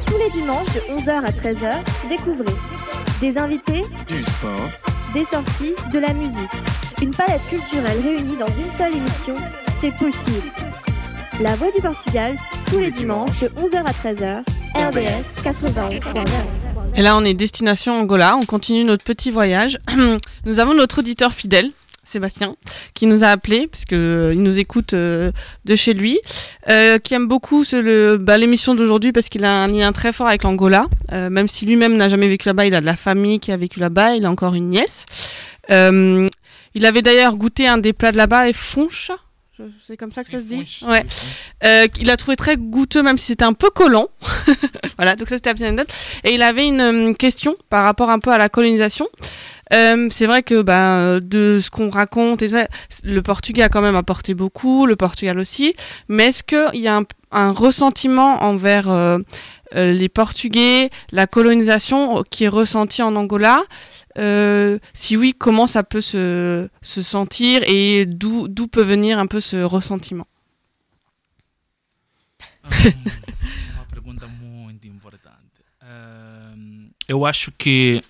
Tous les dimanches de 11h à 13h, découvrez des invités, Du sport, des sorties, de la musique. Une palette culturelle réunie dans une seule émission, c'est possible. La Voix du Portugal, tous les dimanches de 11h à 13h, RBS 91.9. Et là, on est destination Angola. On continue notre petit voyage. nous avons notre auditeur fidèle, Sébastien, qui nous a appelé, parce que euh, il nous écoute euh, de chez lui, euh, qui aime beaucoup bah, l'émission d'aujourd'hui parce qu'il a un lien très fort avec l'Angola. Même si lui-même n'a jamais vécu là-bas, il a de la famille qui a vécu là-bas. Il a encore une nièce. Il avait d'ailleurs goûté un des plats de là-bas, et fonche. C'est comme ça que ça se dit. Ouais. Euh, il a trouvé très goûteux, même si c'était un peu collant. voilà, donc ça c'était la petite anecdote. Et il avait une euh, question par rapport un peu à la colonisation. Euh, c'est vrai que bah, de ce qu'on raconte, et ça, le Portugais a quand même apporté beaucoup, le Portugal aussi. Mais est-ce qu'il y a un, un ressentiment envers euh, euh, les Portugais, la colonisation qui est ressenti en Angola? Euh, Si oui, comment ça peut se, se sentir et d'où peut venir un peu ce ressentiment Uma pergunta muito importante. Ehm, eu acho que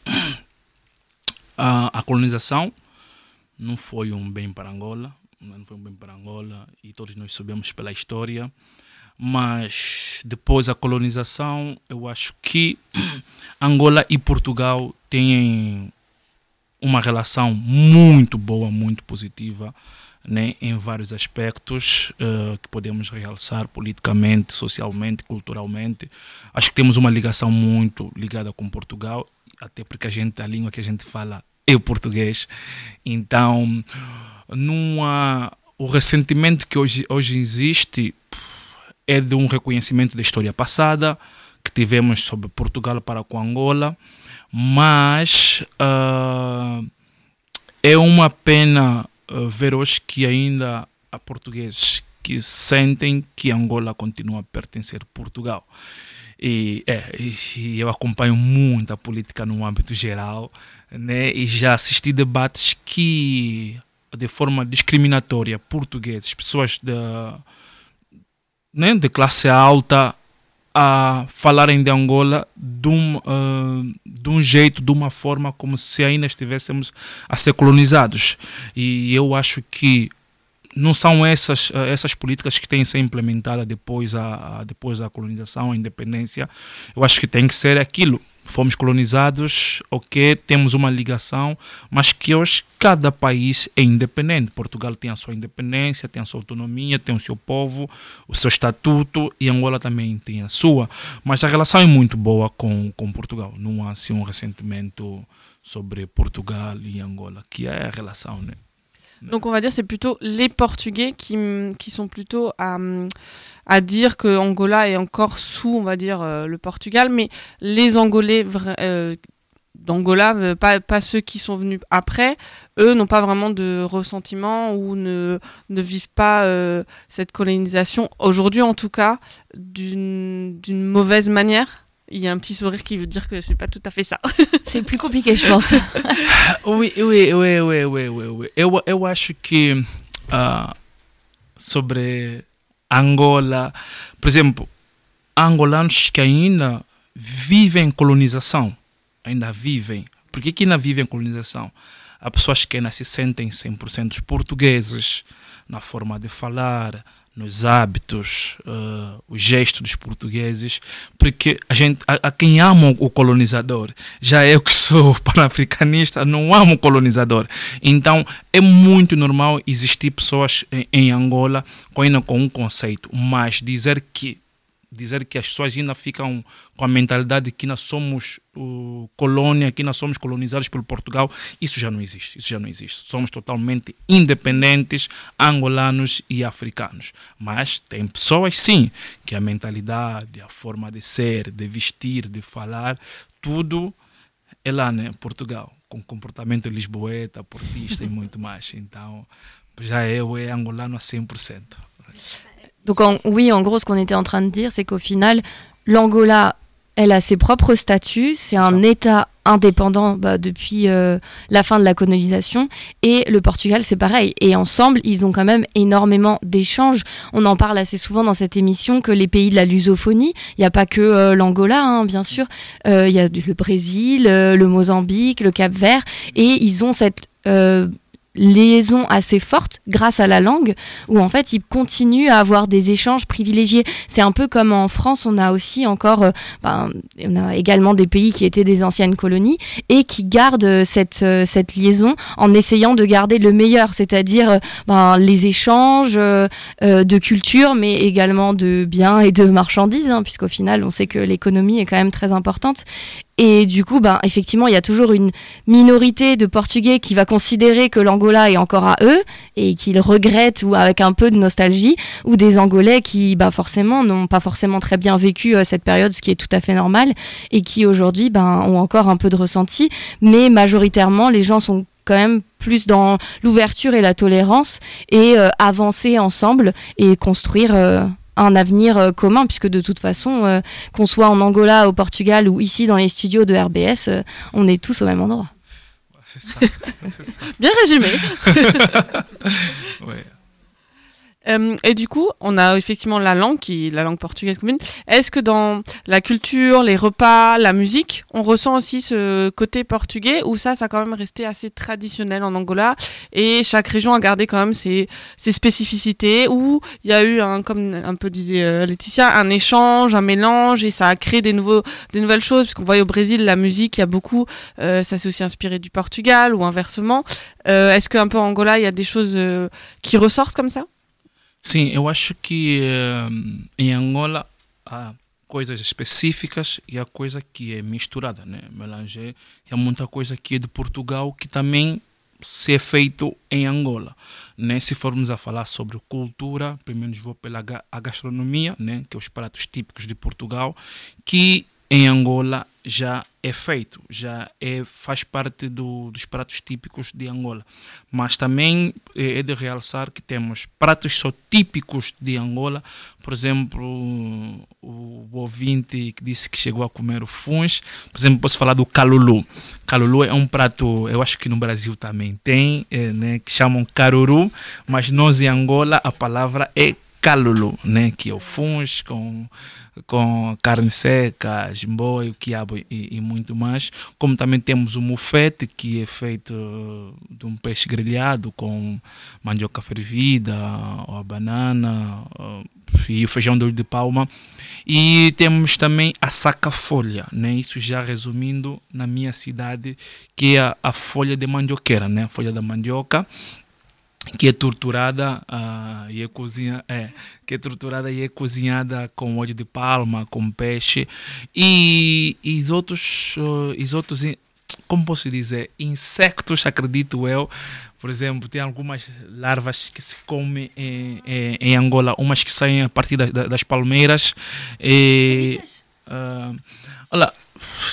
a, a colonização não foi um bem para Angola, não foi um bem para Angola e todos nós sabemos pela história. Mas depois da colonização, eu acho que Angola e Portugal têm uma relação muito boa, muito positiva, né, em vários aspectos eh, que podemos realçar politicamente, socialmente, culturalmente. Acho que temos uma ligação muito ligada com Portugal, até porque a gente a língua que a gente fala é o português. Então, há, o ressentimento que hoje, hoje existe é de um reconhecimento da história passada que tivemos sobre Portugal para com Angola, mas ah, é uma pena ah, ver hoje que ainda há portugueses que sentem que Angola continua a pertencer a Portugal. E, é, e eu acompanho muito a política no âmbito geral né, e já assisti debates que, de forma discriminatória, portugueses, pessoas da, né, de classe alta, a falarem de Angola de um, uh, de um jeito, de uma forma como se ainda estivéssemos a ser colonizados. E eu acho que não são essas, uh, essas políticas que têm que ser implementadas depois, a, depois da colonização, a independência. Eu acho que tem que ser aquilo fomos colonizados, ok, temos uma ligação, mas que hoje cada país é independente. Portugal tem a sua independência, tem a sua autonomia, tem o seu povo, o seu estatuto e Angola também tem a sua. Mas a relação é muito boa com, com Portugal. Não há assim, um ressentimento sobre Portugal e Angola, que é a relação, né? Donc on va dire c'est plutôt les Portugais qui, qui sont plutôt à, à dire que Angola est encore sous, on va dire, euh, le Portugal, mais les Angolais euh, d'Angola, euh, pas, pas ceux qui sont venus après, eux n'ont pas vraiment de ressentiment ou ne, ne vivent pas cette colonisation, aujourd'hui en tout cas, d'une mauvaise manière il y a un petit sourire qui veut dire que c'est pas tout à fait ça. c'est plus compliqué, je pense. oui, oui, oui, oui, oui, oui, oui. Eu, eu acho que uh, sobre Angola, por exemplo, angolanos que ainda vivem colonização, ainda vivem. Por que, que ainda vivem colonização? Há pessoas que ainda se sentem 100% portugueses na forma de falar, nos hábitos, uh, o gesto dos portugueses, porque a gente, a, a, quem ama o colonizador, já eu que sou panafricanista, não amo o colonizador. Então é muito normal existir pessoas em, em Angola ainda com um conceito, mas dizer que dizer que as pessoas ainda ficam com a mentalidade de que nós somos uh, colônia, que nós somos colonizados pelo Portugal, isso já não existe, isso já não existe. Somos totalmente independentes, angolanos e africanos. Mas tem pessoas sim que a mentalidade, a forma de ser, de vestir, de falar, tudo é lá, né, Portugal, com comportamento lisboeta, portista e muito mais. Então, já eu é angolano a 100%. Donc oui, en gros, ce qu'on était en train de dire, c'est qu'au final, l'Angola, elle a ses propres statuts, c'est un État indépendant bah, depuis euh, la fin de la colonisation et le Portugal c'est pareil. Et ensemble ils ont quand même énormément d'échanges. On en parle assez souvent dans cette émission que les pays de la lusophonie il n'y a pas que euh, l'Angola hein, bien sûr. Euh, il y a le Brésil le Mozambique le Cap Vert et ils ont cette liaison assez forte grâce à la langue, où en fait ils continuent à avoir des échanges privilégiés. C'est un peu comme en France, on a aussi encore, euh, ben, on a également des pays qui étaient des anciennes colonies et qui gardent cette, euh, cette liaison en essayant de garder le meilleur, c'est-à-dire euh, ben, les échanges de culture, mais également de biens et de marchandises, hein, puisqu'au final on sait que l'économie est quand même très importante. Et du coup, ben, effectivement, il y a toujours une minorité de Portugais qui va considérer que l'Angola est encore à eux et qu'ils regrettent ou avec un peu de nostalgie, ou des Angolais qui, ben, forcément, n'ont pas forcément très bien vécu euh, cette période, ce qui est tout à fait normal, et qui aujourd'hui ben, ont encore un peu de ressenti. Mais majoritairement, les gens sont quand même plus dans l'ouverture et la tolérance et euh, avancer ensemble et construire euh, un avenir euh, commun, puisque de toute façon, euh, qu'on soit en Angola, au Portugal ou ici dans les studios de RBS, euh, on est tous au même endroit. C'est ça. ça. Bien résumé. ouais. Euh, et du coup, on a effectivement la langue, qui la langue portugaise commune. Est-ce que dans la culture, les repas, la musique, on ressent aussi ce côté portugais ou ça, ça a quand même resté assez traditionnel en Angola et chaque région a gardé quand même ses, ses spécificités ou il y a eu, un, comme un peu disait euh, Laetitia, un échange, un mélange et ça a créé des, nouveaux, des nouvelles choses? Puisqu'on voit au Brésil la musique, il y a beaucoup, euh, ça s'est aussi inspiré du Portugal ou inversement. Euh, Est-ce qu'un peu en Angola, il y a des choses euh, qui ressortent comme ça? Sim, eu acho que um, em Angola há coisas específicas e há coisa que é misturada, né? Melange, há muita coisa que é de Portugal que também se é feito em Angola. Né? Se formos a falar sobre cultura, primeiro vou pela a gastronomia, né? que é os pratos típicos de Portugal, que em Angola já é feito, já é, faz parte do, dos pratos típicos de Angola. Mas também é, é de realçar que temos pratos só típicos de Angola, por exemplo, o, o ouvinte que disse que chegou a comer o funs, por exemplo, posso falar do calulu. Calulu é um prato, eu acho que no Brasil também tem, é, né, que chamam caruru, mas nós em Angola a palavra é calulu, né? Que é o funge com, com carne seca, jimboi, quiabo e, e muito mais. Como também temos o mufete, que é feito de um peixe grelhado com mandioca fervida, ou a banana, e o feijão de olho de palma. E temos também a saca-folha, né? Isso já resumindo na minha cidade, que é a, a folha de mandioqueira, né? A folha da mandioca que é torturada ah, e é cozinha é que é torturada e é cozinhada com óleo de palma com peixe e, e os outros uh, os outros como posso dizer insectos acredito eu. Por exemplo tem algumas larvas que se comem em, em, em Angola umas que saem a partir da- da- das palmeiras e ah, olha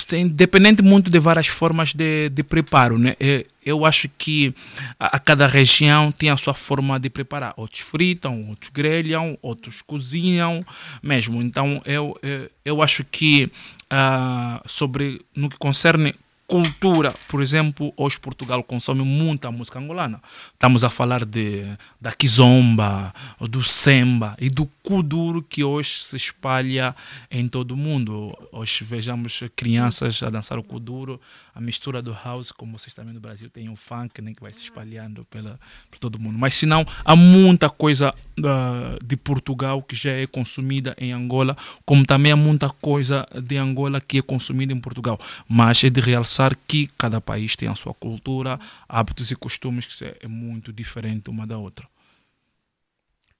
tem dependente muito de várias formas de, de preparo, né? Eu, eu acho que a, a cada região tem a sua forma de preparar. Outros fritam, outros grelham, outros cozinham mesmo. Então eu, eu, eu acho que ah, sobre no que concerne cultura, por exemplo, hoje Portugal consome muita música angolana. Estamos a falar de da kizomba, do semba e do kuduro que hoje se espalha em todo o mundo. Hoje vejamos crianças a dançar o kuduro, a mistura do house, como vocês também no Brasil tem o funk, né, que vai se espalhando pela, por todo o mundo. Mas se não, há muita coisa ah, de Portugal que já é consumida em Angola, como também há muita coisa de Angola que é consumida em Portugal. Mas é de realçar que cada país tem a sua cultura, hábitos e costumes que é muito diferente uma da outra.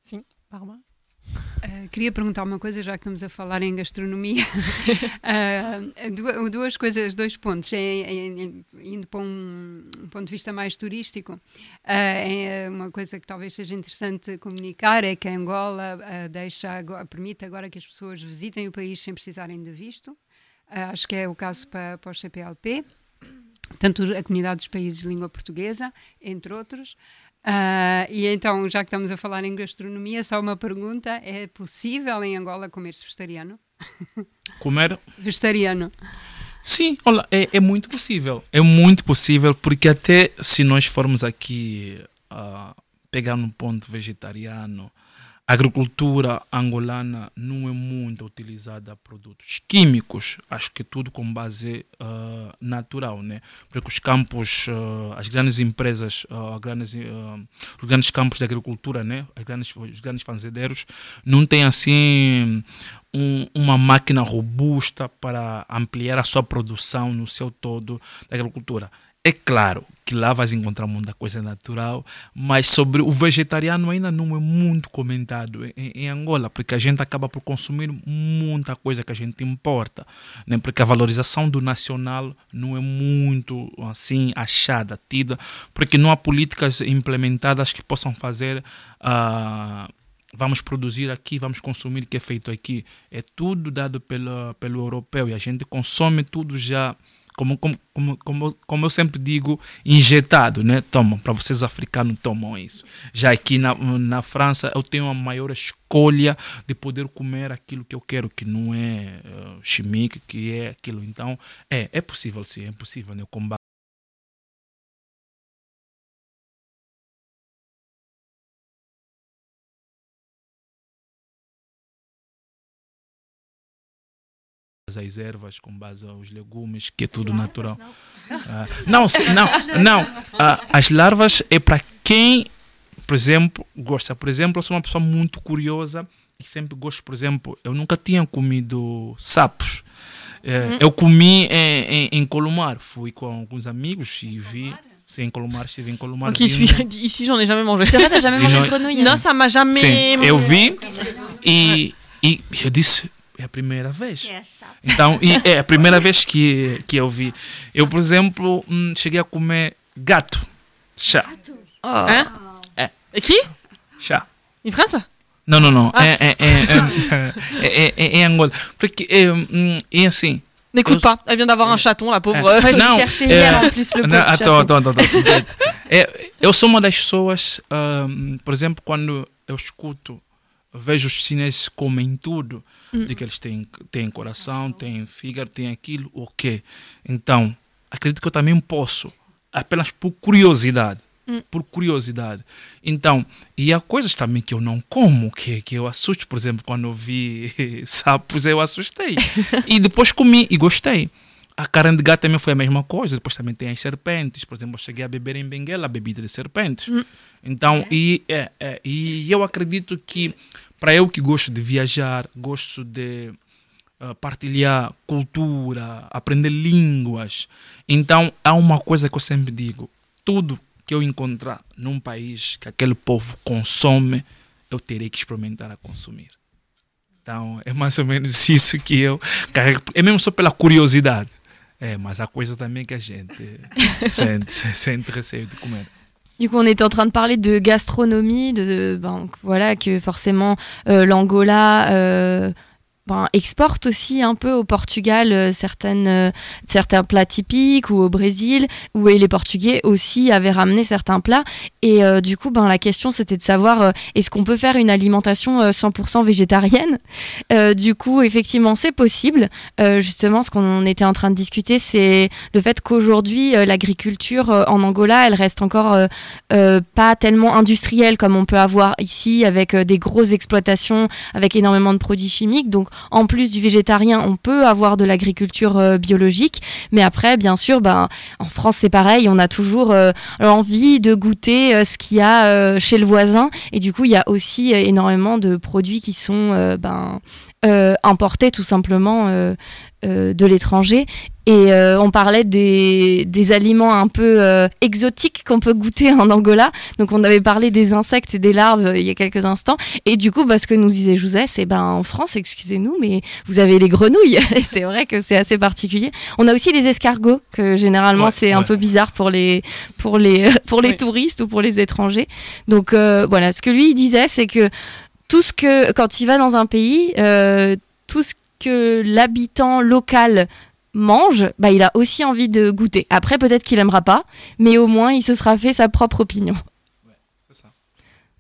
Sim, Bárbara. Uh, queria perguntar uma coisa, já que estamos a falar em gastronomia. Uh, du- duas coisas, dois pontos. É, é- é- indo para um, um ponto de vista mais turístico, uh, é uma coisa que talvez seja interessante comunicar é que a Angola uh, deixa, agora- permite agora que as pessoas visitem o país sem precisarem de visto. Uh, acho que é o caso para, para os CPLP. Tanto a comunidade dos países de língua portuguesa, entre outros. Ah, e então, já que estamos a falar em gastronomia, só uma pergunta: é possível em Angola comer-se vegetariano? Comer Vegetariano. Sim, olha, é, é muito possível. É muito possível, porque até se nós formos aqui ah, pegar um ponto vegetariano, a agricultura angolana não é muito utilizada a produtos químicos. Acho que tudo com base ah, natural, né? Porque os campos, ah, as grandes empresas, ah, os grandes campos de agricultura, né? As grandes, os grandes fazendeiros, não têm assim um- uma máquina robusta para ampliar a sua produção no seu todo da agricultura. É claro que lá vais encontrar muita coisa natural, mas sobre o vegetariano ainda não é muito comentado em, em Angola, porque a gente acaba por consumir muita coisa que a gente importa, né? porque a valorização do nacional não é muito assim achada, tida, porque não há políticas implementadas que possam fazer ah, vamos produzir aqui, vamos consumir o que é feito aqui. É tudo dado pelo, pelo europeu e a gente consome tudo já, como, como, como, como, eu sempre digo, injetado, né? Tomam, para vocês africanos tomam isso. Já aqui na, na França eu tenho a maior escolha de poder comer aquilo que eu quero, que não é uh, chimique, que é aquilo. Então, é, é possível sim, é possível, né? Combater as ervas com base aos legumes, que é tudo natural. Ah, não, não, não. Ah, as larvas é para quem, por exemplo, gosta. Por exemplo, eu sou uma pessoa muito curiosa e sempre gosto, por exemplo, eu nunca tinha comido sapos. Uhum. Eu comi em, em, em Colomar, fui com alguns amigos e vi. Sim, em Colomar, estive em Colomar. Ok, ici j'en ai jamais mangé. C'est vrai, t'as jamais mangé não- de grenouille Non, ça m'a jamais. Sim, eu vi e, e eu disse, é a primeira vez. Então, e é a primeira vez que, que eu vi. Eu, por exemplo, hum, cheguei a comer gato. Chá. Hein É. Qui Chá. Em França Não, não, não. Ah. É, é, é, é, é, é em Angola. Porque é, hum, é assim. N'écoute pas, elle vient d'avoir un chaton, la pauvre. É, não, é, le não, pauvre attends, chaton. attends, attends, attends. É, eu sou uma das pessoas, hum, por exemplo, quando eu escuto, vejo os chineses comem tudo, Hum. de que eles têm, têm coração, têm fígado, têm aquilo, ok. Então, acredito que eu também posso, apenas por curiosidade, Hum. por curiosidade. Então, e há coisas também que eu não como, que, que eu assusto, por exemplo, quando eu vi sapos, eu assustei. e depois comi e gostei. A carne de gato também foi a mesma coisa. Depois também tem as serpentes. Por exemplo, eu cheguei a beber em Benguela a bebida de serpentes. Hum. Então, e, é, é, e eu acredito que, para eu que gosto de viajar, gosto de uh, partilhar cultura, aprender línguas, então há uma coisa que eu sempre digo: tudo que eu encontrar num país que aquele povo consome, eu terei que experimentar a consumir. Então, é mais ou menos isso que eu carrego. É mesmo só pela curiosidade. É, mas há coisa também que a gente sente, sente receio de comer. Du coup, on était en train de parler de gastronomie, de, de- ben, que voilà que forcément euh, l'Angola euh, ben, exporte aussi un peu au Portugal euh, certaines, euh, certains plats typiques ou au Brésil où les Portugais aussi avaient ramené certains plats. Et euh, du coup, ben, la question c'était de savoir euh, est-ce qu'on peut faire une alimentation euh, 100% végétarienne? Euh, Du coup, effectivement, c'est possible. Euh, justement, ce qu'on était en train de discuter, c'est le fait qu'aujourd'hui, euh, l'agriculture euh, en Angola, elle reste encore euh, euh, pas tellement industrielle comme on peut avoir ici avec euh, des grosses exploitations, avec énormément de produits chimiques. Donc, en plus du végétarien, on peut avoir de l'agriculture euh, biologique. Mais après, bien sûr, ben, en France, c'est pareil. On a toujours euh, l'envie de goûter euh, ce qu'il y a euh, chez le voisin. Et du coup, il y a aussi énormément de produits qui sont ben, importés tout simplement de l'étranger. Et euh, on parlait des, des aliments un peu euh, exotiques qu'on peut goûter en Angola. Donc on avait parlé des insectes et des larves euh, il y a quelques instants. Et du coup, bah, ce que nous disait José, c'est ben en France, excusez-nous, mais vous avez les grenouilles. Et c'est vrai que c'est assez particulier. On a aussi les escargots, que généralement Ouais, c'est un peu bizarre pour les pour les pour les Oui. touristes ou pour les étrangers. Donc euh, voilà, ce que lui il disait, c'est que tout ce que quand il va dans un pays, euh, tout ce que l'habitant local mange, bah, il a aussi envie de goûter. Après, peut-être qu'il aimera pas, mais au moins, il se sera fait sa propre opinion. ça.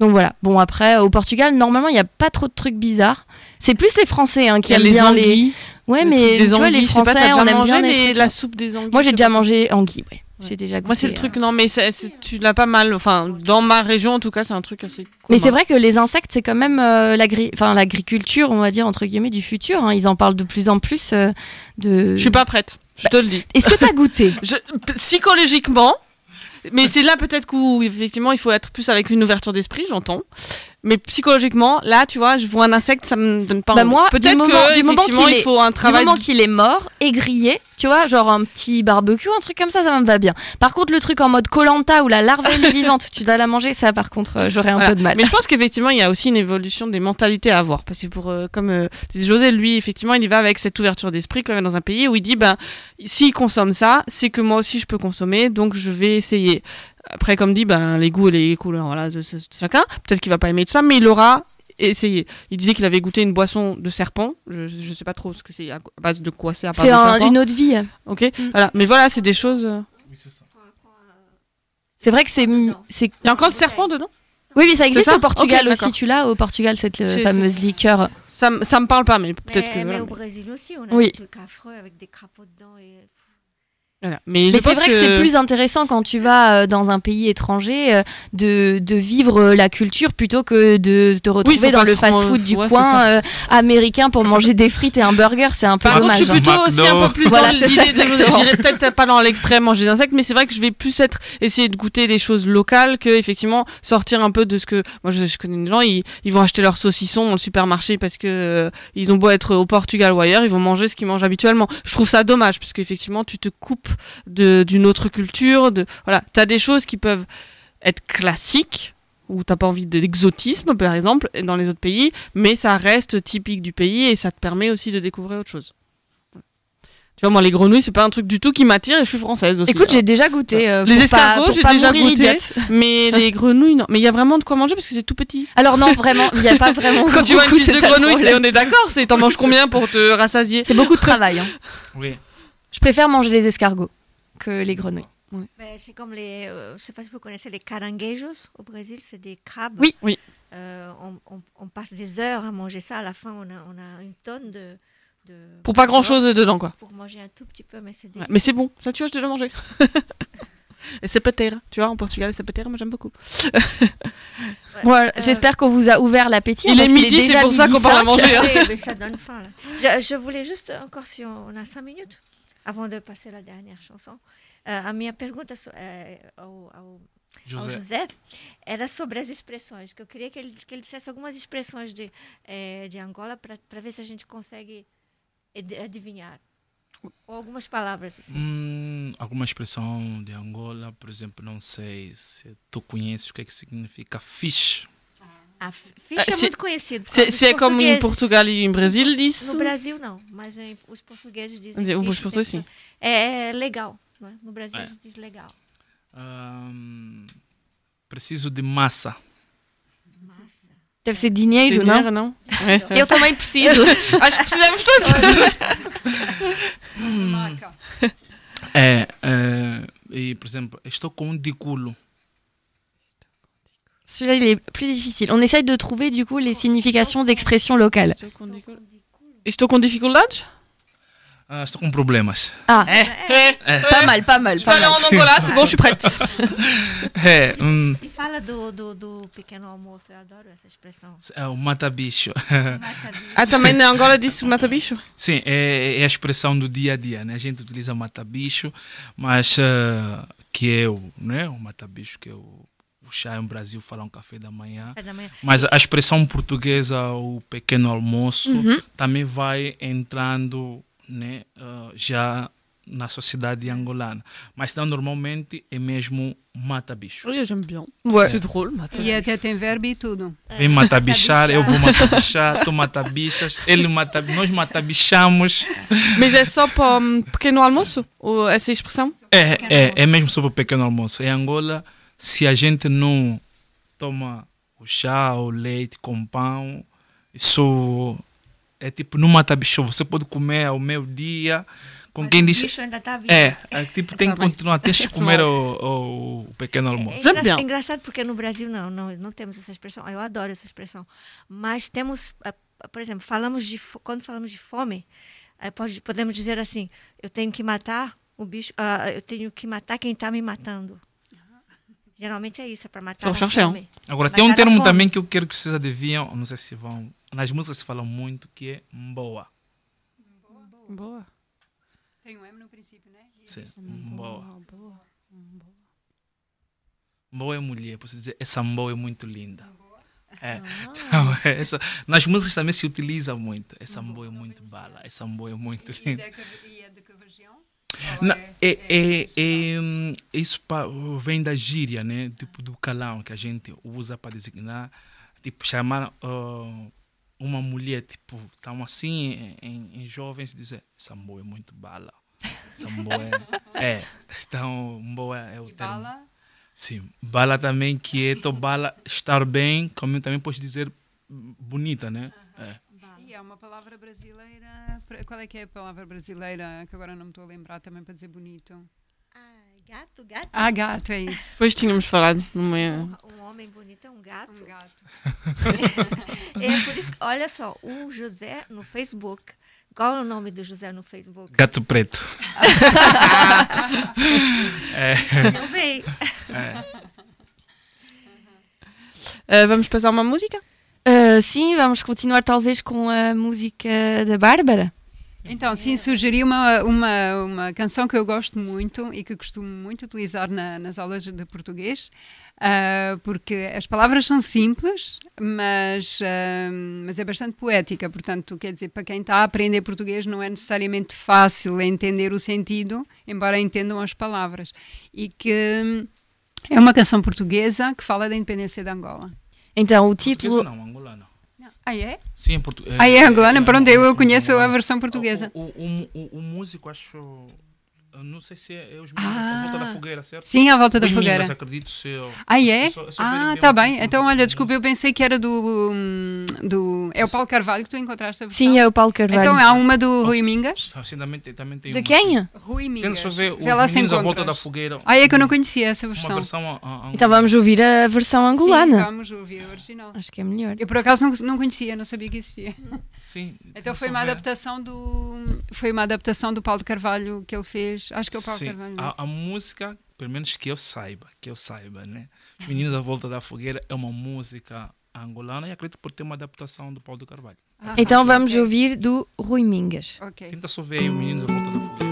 Donc voilà. Bon, après, au Portugal, normalement, il n'y a pas trop de trucs bizarres. C'est plus les Français hein, qui aiment les bien les. anguilles. Ouais, le mais tu vois, les anguilles, sais pas, Français, on aime mangé bien les les- trucs- la soupe des anguilles Moi, j'ai déjà mangé anguille, ouais. J'ai déjà goûté. Moi, c'est le euh. truc, non, mais c'est- c'est- tu l'as pas mal. Enfin, dans ma région, en tout cas, c'est un truc assez. Mais commun. c'est vrai que les insectes, c'est quand même euh, l'agri- l'agriculture, on va dire, entre guillemets, du futur. hein. Ils en parlent de plus en plus euh, de... Je suis pas prête, je te le dis. Est-ce que t'as goûté Je- p- psychologiquement, mais c'est là peut-être où effectivement il faut être plus avec une ouverture d'esprit, j'entends. Mais psychologiquement, là, tu vois, je vois un insecte, ça me donne pas Bah envie. moi, peut-être du moment, que du moment qu'il il faut un du travail. moment qu'il est mort et grillé, tu vois, genre un petit barbecue, un truc comme ça, ça me va bien. Par contre, le truc en mode colanta où la larve est vivante, tu dois la manger, ça, par contre, euh, j'aurais un Voilà. peu de mal. Mais je pense qu'effectivement, il y a aussi une évolution des mentalités à avoir. Parce que pour, euh, comme euh, José, lui, effectivement, il y va avec cette ouverture d'esprit quand même dans un pays où il dit, ben, s'il consomme ça, c'est que moi aussi je peux consommer, donc je vais essayer. Après, comme dit, ben, les goûts et les couleurs, voilà, de, chacun. Peut-être qu'il va pas aimer de ça, mais il aura essayé. Il disait qu'il avait goûté une boisson de serpent. Je, je sais pas trop ce que c'est, à base de quoi c'est, à part C'est de un- une autre vie. Ok, voilà. Mais voilà, c'est des choses. euh, C'est vrai que c'est. c'est- Il y a encore le serpent dedans? Oui, mais ça existe ça au Portugal aussi. Tu l'as au Portugal, cette euh, C'est- fameuse c'est- liqueur. Ça, ça me parle pas, mais peut-être Mais, que. mais voilà, au mais- Brésil aussi, on a Oui. des trucs affreux avec des crapauds dedans. Et... voilà. Mais, c'est pense vrai que, c'est plus intéressant quand tu vas euh, dans un pays étranger euh, de, de vivre euh, la culture plutôt que de te retrouver dans le fast-food du ouais, coin euh, américain pour manger des frites et un burger. C'est un peu Par contre, dommage. je suis hein. plutôt aussi un peu plus Voilà, dans l'idée de j'irai peut-être pas dans l'extrême manger des insectes, mais c'est vrai que je vais plus être essayer de goûter des choses locales que effectivement sortir un peu de ce que moi je, je connais des gens ils, ils vont acheter leurs saucissons dans le supermarché parce que euh, ils ont beau être au Portugal ou ailleurs, ils vont manger ce qu'ils mangent habituellement. Je trouve ça dommage parce qu'effectivement tu te coupes d'une autre culture, de voilà, tu as des choses qui peuvent être classiques où t'as pas envie de l'exotisme par exemple dans les autres pays, mais ça reste typique du pays et ça te permet aussi de découvrir autre chose. Tu vois, moi, les grenouilles, c'est pas un truc du tout qui m'attire et je suis française aussi. Écoute, hein. j'ai déjà goûté. euh, les escargots, j'ai déjà goûté, idiote. mais les grenouilles, non. Mais il y a vraiment de quoi manger parce que c'est tout petit. Alors non, vraiment, il n'y a pas vraiment. Quand tu vois une cuisse de grenouille, on est d'accord, c'est t'en manges combien pour te rassasier? C'est beaucoup de travail. hein. Oui. Je préfère manger les escargots que les grenouilles. C'est comme les. euh, je ne sais pas si vous connaissez les caranguejos au Brésil, c'est des crabes. Oui. Oui. Euh, on, on- on passe des heures à manger ça. À la fin, on a, on a une tonne de. de Pour pas grand chose dedans, quoi. Pour manger un tout petit peu, mais c'est Ouais, délicieux. mais c'est bon, ça tu vois, je déjà mangé. Et sapateira. Tu vois, en Portugal, sapateira, moi j'aime beaucoup. Bon, euh, J'espère qu'on vous a ouvert l'appétit. Il parce est midi, c'est pour ça qu'on parle à manger. hein. Oui, mais ça donne faim. Là. Je, je voulais juste, encore si on, on a cinq minutes, avant de passer la dernière chanson, eh, a minha pergunta eh, ao, José. José era sobre as expressões, que eu queria que ele, que ele dissesse algumas expressões de, eh, de Angola para ver se a gente consegue adivinhar. Ou algumas palavras. Assim. Hum, alguma expressão de Angola, por exemplo, não sei se tu conheces o que é que significa fish. A ficha Ah, é se- muito C'est causa dos c'est comme em. Portugal e em Brasil, diz. No Brasil, não, mas em- os portugueses dizem. Os ficha, portugueses, sim. É, é legal. não é? No Brasil, É. a gente diz legal. Hum, preciso de massa. Deve ser dinheiro, Dinheiro, não? não? É. Eu também preciso. Acho que precisamos todos. Maca. É, é, e, por exemplo, estou com um diculo. Celui-là, il est plus difficile. On essaye de trouver du coup les significations d'expressions locales. Estou com dificu- Estou com dificuldades? Ah, estou com problemas. Ah, É. pas mal, pas mal, Je pas mal. en Angola, c'est bon, je suis prête. É, hum, E fala do, do, do pequeno almoço, eu adoro essa expressão. é o mata-bicho. Ah, também na Angola disse mata-bicho? Sim, é, é a expressão do dia a dia, né? A gente utiliza mata-bicho, mas ah, que é o, né? o mata-bicho, que é o, o chá no Brasil fala um café da manhã. Café da manhã. Mas a expressão portuguesa, o pequeno almoço, Uhum. também vai entrando né, ah, já na sociedade angolana. Mas não, normalmente é mesmo mata-bicho. Oui, j'aime bien. Ouais. C'est drôle, mata E até tem verbo e tudo. Vem mata-bichar, eu vou mata-bichar, tu mata-bichas, ele mata nós mata-bichamos. Mas é só para um pequeno almoço? Essa expressão? É, é, é mesmo sobre o pequeno almoço. Em Angola, se a gente não toma o chá, o leite com pão, isso é tipo, não mata bicho. Você pode comer ao meio-dia. Com Mas quem o diz. bicho ainda tá vivo. É, é, tipo, tem que Tá continuar, tens que comer o, o, o pequeno É, almoço. engra- é engraçado porque no Brasil não, não, não temos essa expressão. Eu adoro essa expressão. Mas temos, ah, por exemplo, falamos de quando falamos de fome, eh, pode- podemos dizer assim: eu tenho que matar o bicho, ah, eu tenho que matar quem está me matando. Geralmente é isso, é para matar Só a cherchão. fome. Agora, Matar tem um termo também que eu quero que vocês adivinham, não sei se vão. Nas músicas se fala muito, que é mboa. Boa. Tem um M no princípio, né? Sim, mboa. Mboa é mulher, posso dizer, essa mboa é muito linda. É. Então, é essa, nas músicas também se utiliza muito. Essa mboa é muito bala, essa mboa é muito E, linda. da, que- e é de que região? Não, é, é, é, hum, isso vem da gíria, né? Tipo do calão que a gente usa para designar, tipo chamar ah, uma mulher, tipo, tão assim em, em jovens dizer boa é muito bala. Boa é, é. Então, boa é o E termo. bala? Sim, bala também quieto, bala estar bem, como também pode dizer bonita, né? É. E há uma palavra brasileira. Qual é que é a palavra brasileira que agora não me estou a lembrar também para dizer bonito? Ah, gato, gato. Ah, gato, é isso. Depois tínhamos falado numa. Um, um homem bonito é um gato. Um gato. É por isso que, olha só, o José no Facebook. Qual é o nome do José no Facebook? Gato preto. é, Eu bem. Uh, vamos passar uma música? Uh, sim, vamos continuar talvez com a música da Bárbara. Então, sim, sugeri uma, uma, uma canção que eu gosto muito e que costumo muito utilizar na- nas aulas de português, ah, porque as palavras são simples, mas, ah, mas é bastante poética. Portanto, quer dizer, para quem está a aprender português não é necessariamente fácil entender o sentido, embora entendam as palavras. E que hum, é uma canção portuguesa que fala da independência de Angola. Então, o portuguesa título. não, angolana. Ah, é? Sim, em português. Ah, é angolana? Pronto, eu, eu conheço a versão portuguesa. O, o, o, o músico, acho. Eu Não sei se é, é os meninos à volta da fogueira, certo? Sim, à volta da Os fogueira. acredito ser. Ah, é? Eu só- eu ah, tá bem. Então, olha, desculpa, eu pensei que era do. hum, do é o Paulo Carvalho que tu encontraste a versão? Sim, é o Paulo Carvalho. Então há uma do Rui Mingas. Assim, também tem, também tem De uma- quem? Rui Mingas. só ver os se meninos à volta da fogueira. Ah, é que eu não conhecia essa Uma versão. versão a, a, Então vamos ouvir a versão Sim, angolana. vamos ouvir a original. Acho que é melhor. Eu por acaso não, não conhecia, não sabia que existia. Sim. Então foi uma adaptação do foi uma adaptação do Paulo Carvalho que ele fez Acho que é o Paulo Sim, Carvalho. a, a música, pelo menos que eu saiba, que eu saiba, né? Os Meninos à Volta da Fogueira é uma música angolana e acredito por ter uma adaptação do Paulo do Carvalho. Ah, Então ok, vamos ouvir do Rui Mingas. Ok. Tenta só ver aí o Meninos à Volta da Fogueira.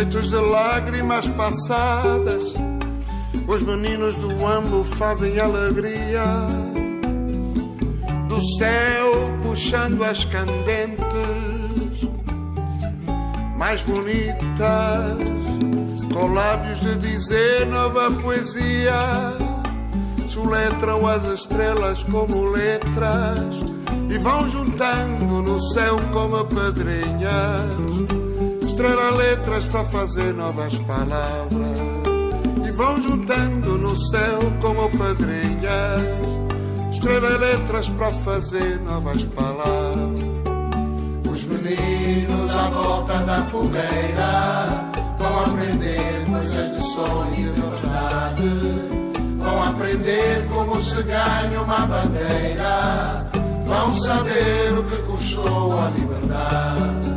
Feitos de lágrimas passadas, os meninos do Ambo fazem alegria. Do céu puxando as candentes, mais bonitas, com lábios de dizer nova poesia. Soletram as estrelas como letras e vão juntando no céu como pedrinhas. Estrela letras para fazer novas palavras e vão juntando no céu como pedrinhas. Estrela letras para fazer novas palavras. Os meninos à volta da fogueira vão aprender coisas de sonho e de verdade. Vão aprender como se ganha uma bandeira. Vão saber o que custou a liberdade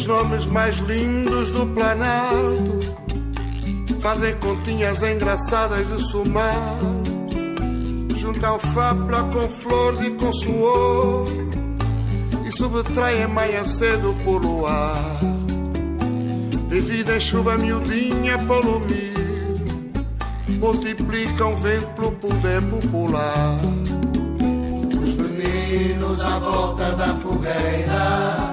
os nomes mais lindos do Planalto. Fazem continhas engraçadas de somar. Juntam fábula com flores e com suor. E subtraem manhã cedo por luar. Dividem chuva miudinha pelo. Multiplicam vento pelo poder popular. Os meninos à volta da fogueira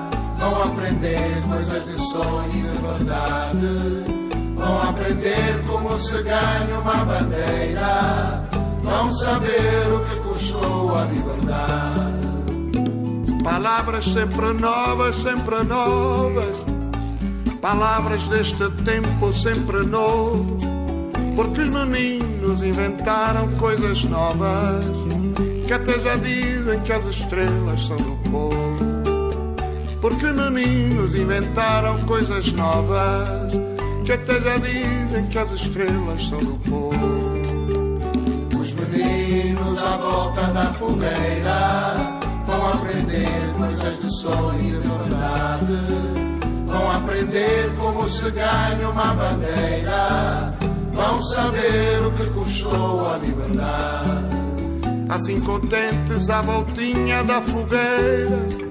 vão aprender coisas de sonho e de verdade. Vão aprender como se ganha uma bandeira. Vão saber o que custou a liberdade. Palavras sempre novas, sempre novas. Palavras deste tempo sempre novo. Porque os meninos inventaram coisas novas. Que até já dizem que as estrelas são do povo. Porque meninos inventaram coisas novas que até já dizem que as estrelas são do povo. Os meninos à volta da fogueira vão aprender coisas de sonho e de verdade. Vão aprender como se ganha uma bandeira. Vão saber o que custou a liberdade. Assim contentes à voltinha da fogueira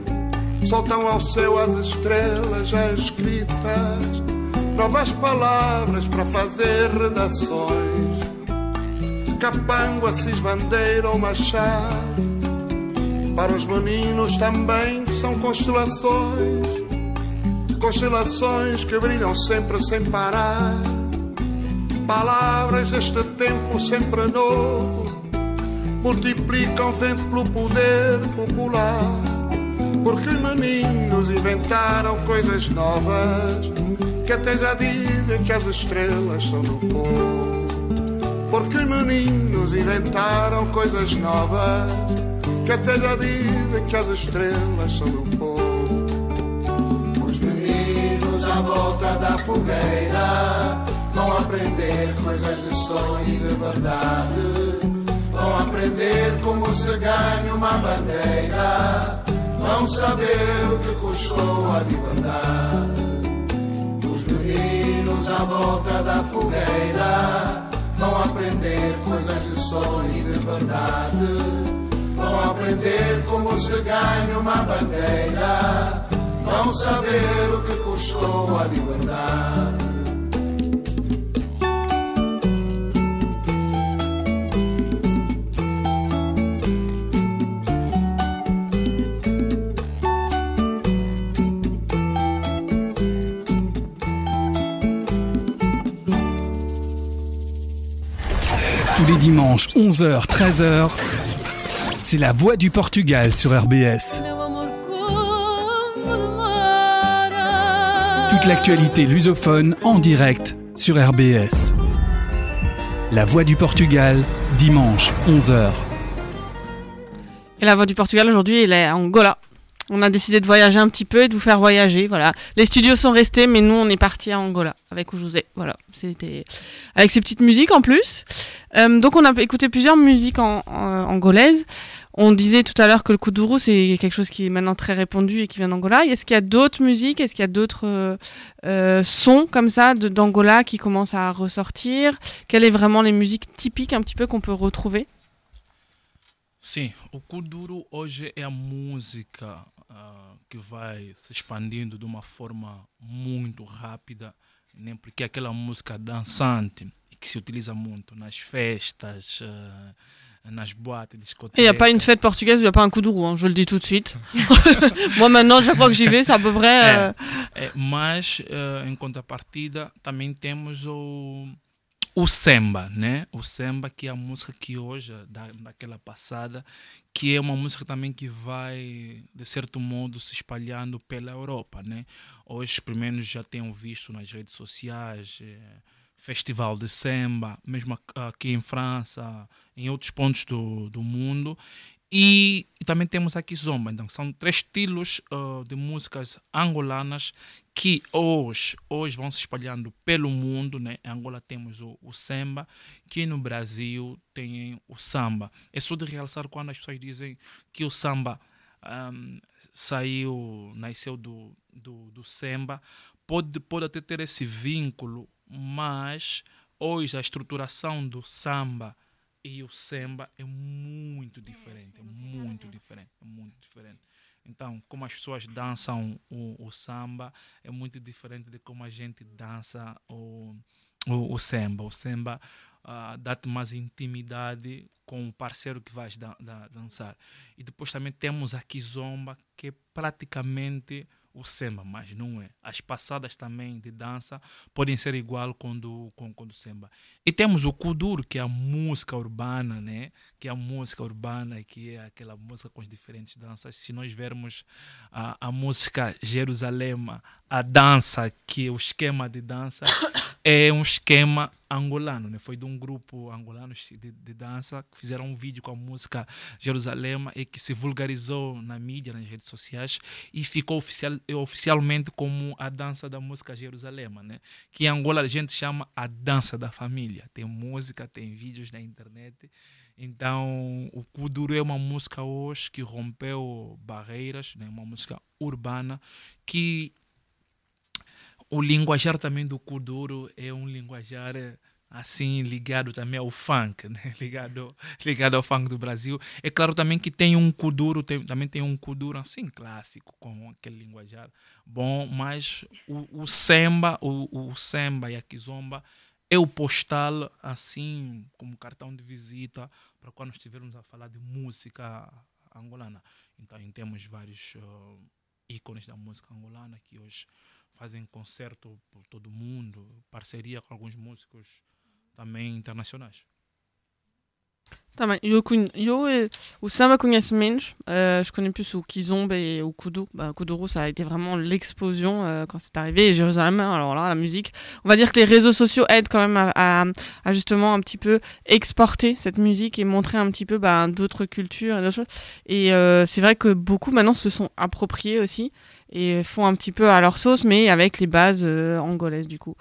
soltam ao céu as estrelas já escritas, novas palavras para fazer redações. Capanga, cisbandeira ou machado, para os meninos também são constelações, constelações que brilham sempre sem parar. Palavras deste tempo sempre novo, multiplicam vento pelo poder popular. Porque meninos inventaram coisas novas que até já dizem que as estrelas são do povo. Porque meninos inventaram coisas novas que até já dizem que as estrelas são do povo. Os meninos à volta da fogueira vão aprender coisas de sonho e de verdade. Vão aprender como se ganha uma bandeira. Vão saber o que custou a liberdade. Os meninos à volta da fogueira vão aprender coisas de sonho e de verdade. Vão aprender como se ganha uma bandeira. Vão saber o que custou a liberdade. Dimanches, 11h, 13h, c'est la voix du Portugal sur RBS. Toute l'actualité lusophone en direct sur RBS. La voix du Portugal, dimanche, 11h. Et la voix du Portugal aujourd'hui, elle est Angola. On a décidé de voyager un petit peu et de vous faire voyager. Voilà. Les studios sont restés, mais nous, on est parti à Angola avec Oujouze. Voilà. C'était avec ces petites musiques en plus. Euh, donc, on a écouté plusieurs musiques en, angolaises. On disait tout à l'heure que le kuduro, c'est quelque chose qui est maintenant très répandu et qui vient d'Angola. Est-ce qu'il y a d'autres musiques? Est-ce qu'il y a d'autres euh, euh, sons comme ça d'Angola qui commencent à ressortir? Quelles sont vraiment les musiques typiques un petit peu qu'on peut retrouver? Sim, o Kuduro hoje é a música que vai se expandindo de uma forma muito rápida, né? porque é aquela música dançante e que se utiliza muito nas festas, ah, nas boates, Il n'y a pas une fête portugaise où il n'y a pas un kuduro, hein, je le dis tout de suite. Moi maintenant, chaque fois que j'y vais, c'est à peu près... É, é, mas, eh, em contrapartida, também temos o, o samba, né? O samba que é a música que hoje, da, daquela passada, que é uma música também que vai, de certo modo, se espalhando pela Europa, né? Hoje, pelo menos, já tenho visto nas redes sociais... eh, Festival de samba, mesmo aqui- em França, em outros pontos do, do mundo. E, e também temos aqui zomba. Então, são três estilos ah, de músicas angolanas que hoje, hoje vão se espalhando pelo mundo. Né? Em Angola temos o, o samba, que no Brasil tem o samba. É só de realçar quando as pessoas dizem que o samba ahm, saiu, nasceu do, do, do samba. Pode, pode até ter esse vínculo, mas hoje a estruturação do samba e o samba é muito diferente, é muito diferente, é muito diferente. Então, como as pessoas dançam o, o samba é muito diferente de como a gente dança o, o, o samba. O samba ah, dá-te mais intimidade com o parceiro que vais da, da- dançar. E depois também temos a kizomba, que é praticamente o samba, mas não é. As passadas também de dança podem ser igual com do, com, com do samba. E temos o kuduro, que é a música urbana, né? Que é a música urbana, que é aquela música com as diferentes danças. Se nós vermos a, a música Jerusalema, a dança, que o esquema de dança, é um esquema angolano, né? Foi de um grupo angolano de, de dança que fizeram um vídeo com a música Jerusalema e que se vulgarizou na mídia, nas redes sociais e ficou oficial, oficialmente como a dança da música Jerusalema, né? Que em Angola a gente chama a dança da família. Tem música, tem vídeos na internet. Então, o Kuduro é uma música hoje que rompeu barreiras, né? Uma música urbana que o linguajar também do Kuduro é um linguajar eh, assim ligado também ao funk, né? ligado, ligado ao funk do Brasil. É claro também que tem um Kuduro, tem, também tem um Kuduro assim clássico, com aquele linguajar bom, mas o, o samba, o, o samba e a kizomba é o postal assim como cartão de visita para quando estivermos a falar de música angolana. Então temos vários uh, ícones da música angolana que hoje fazem concerto por todo mundo, parceria com alguns músicos também internacionais. Tá bem. Eu, conhe- eu, eh, o samba conheço menos. Euh, je connais plus o kizomba et o kudu. Bah, kuduro, ça a été vraiment l'explosion euh, quand c'est arrivé. Et Jérusalem, alors là, la musique. On va dire que les réseaux sociaux aident quand même à justement un petit peu exporter cette musique et montrer un petit peu bah, d'autres cultures et d'autres choses. Et euh, c'est vrai que beaucoup maintenant se sont appropriés aussi et font un petit peu à leur sauce, mais avec les bases euh, angolaises du coup.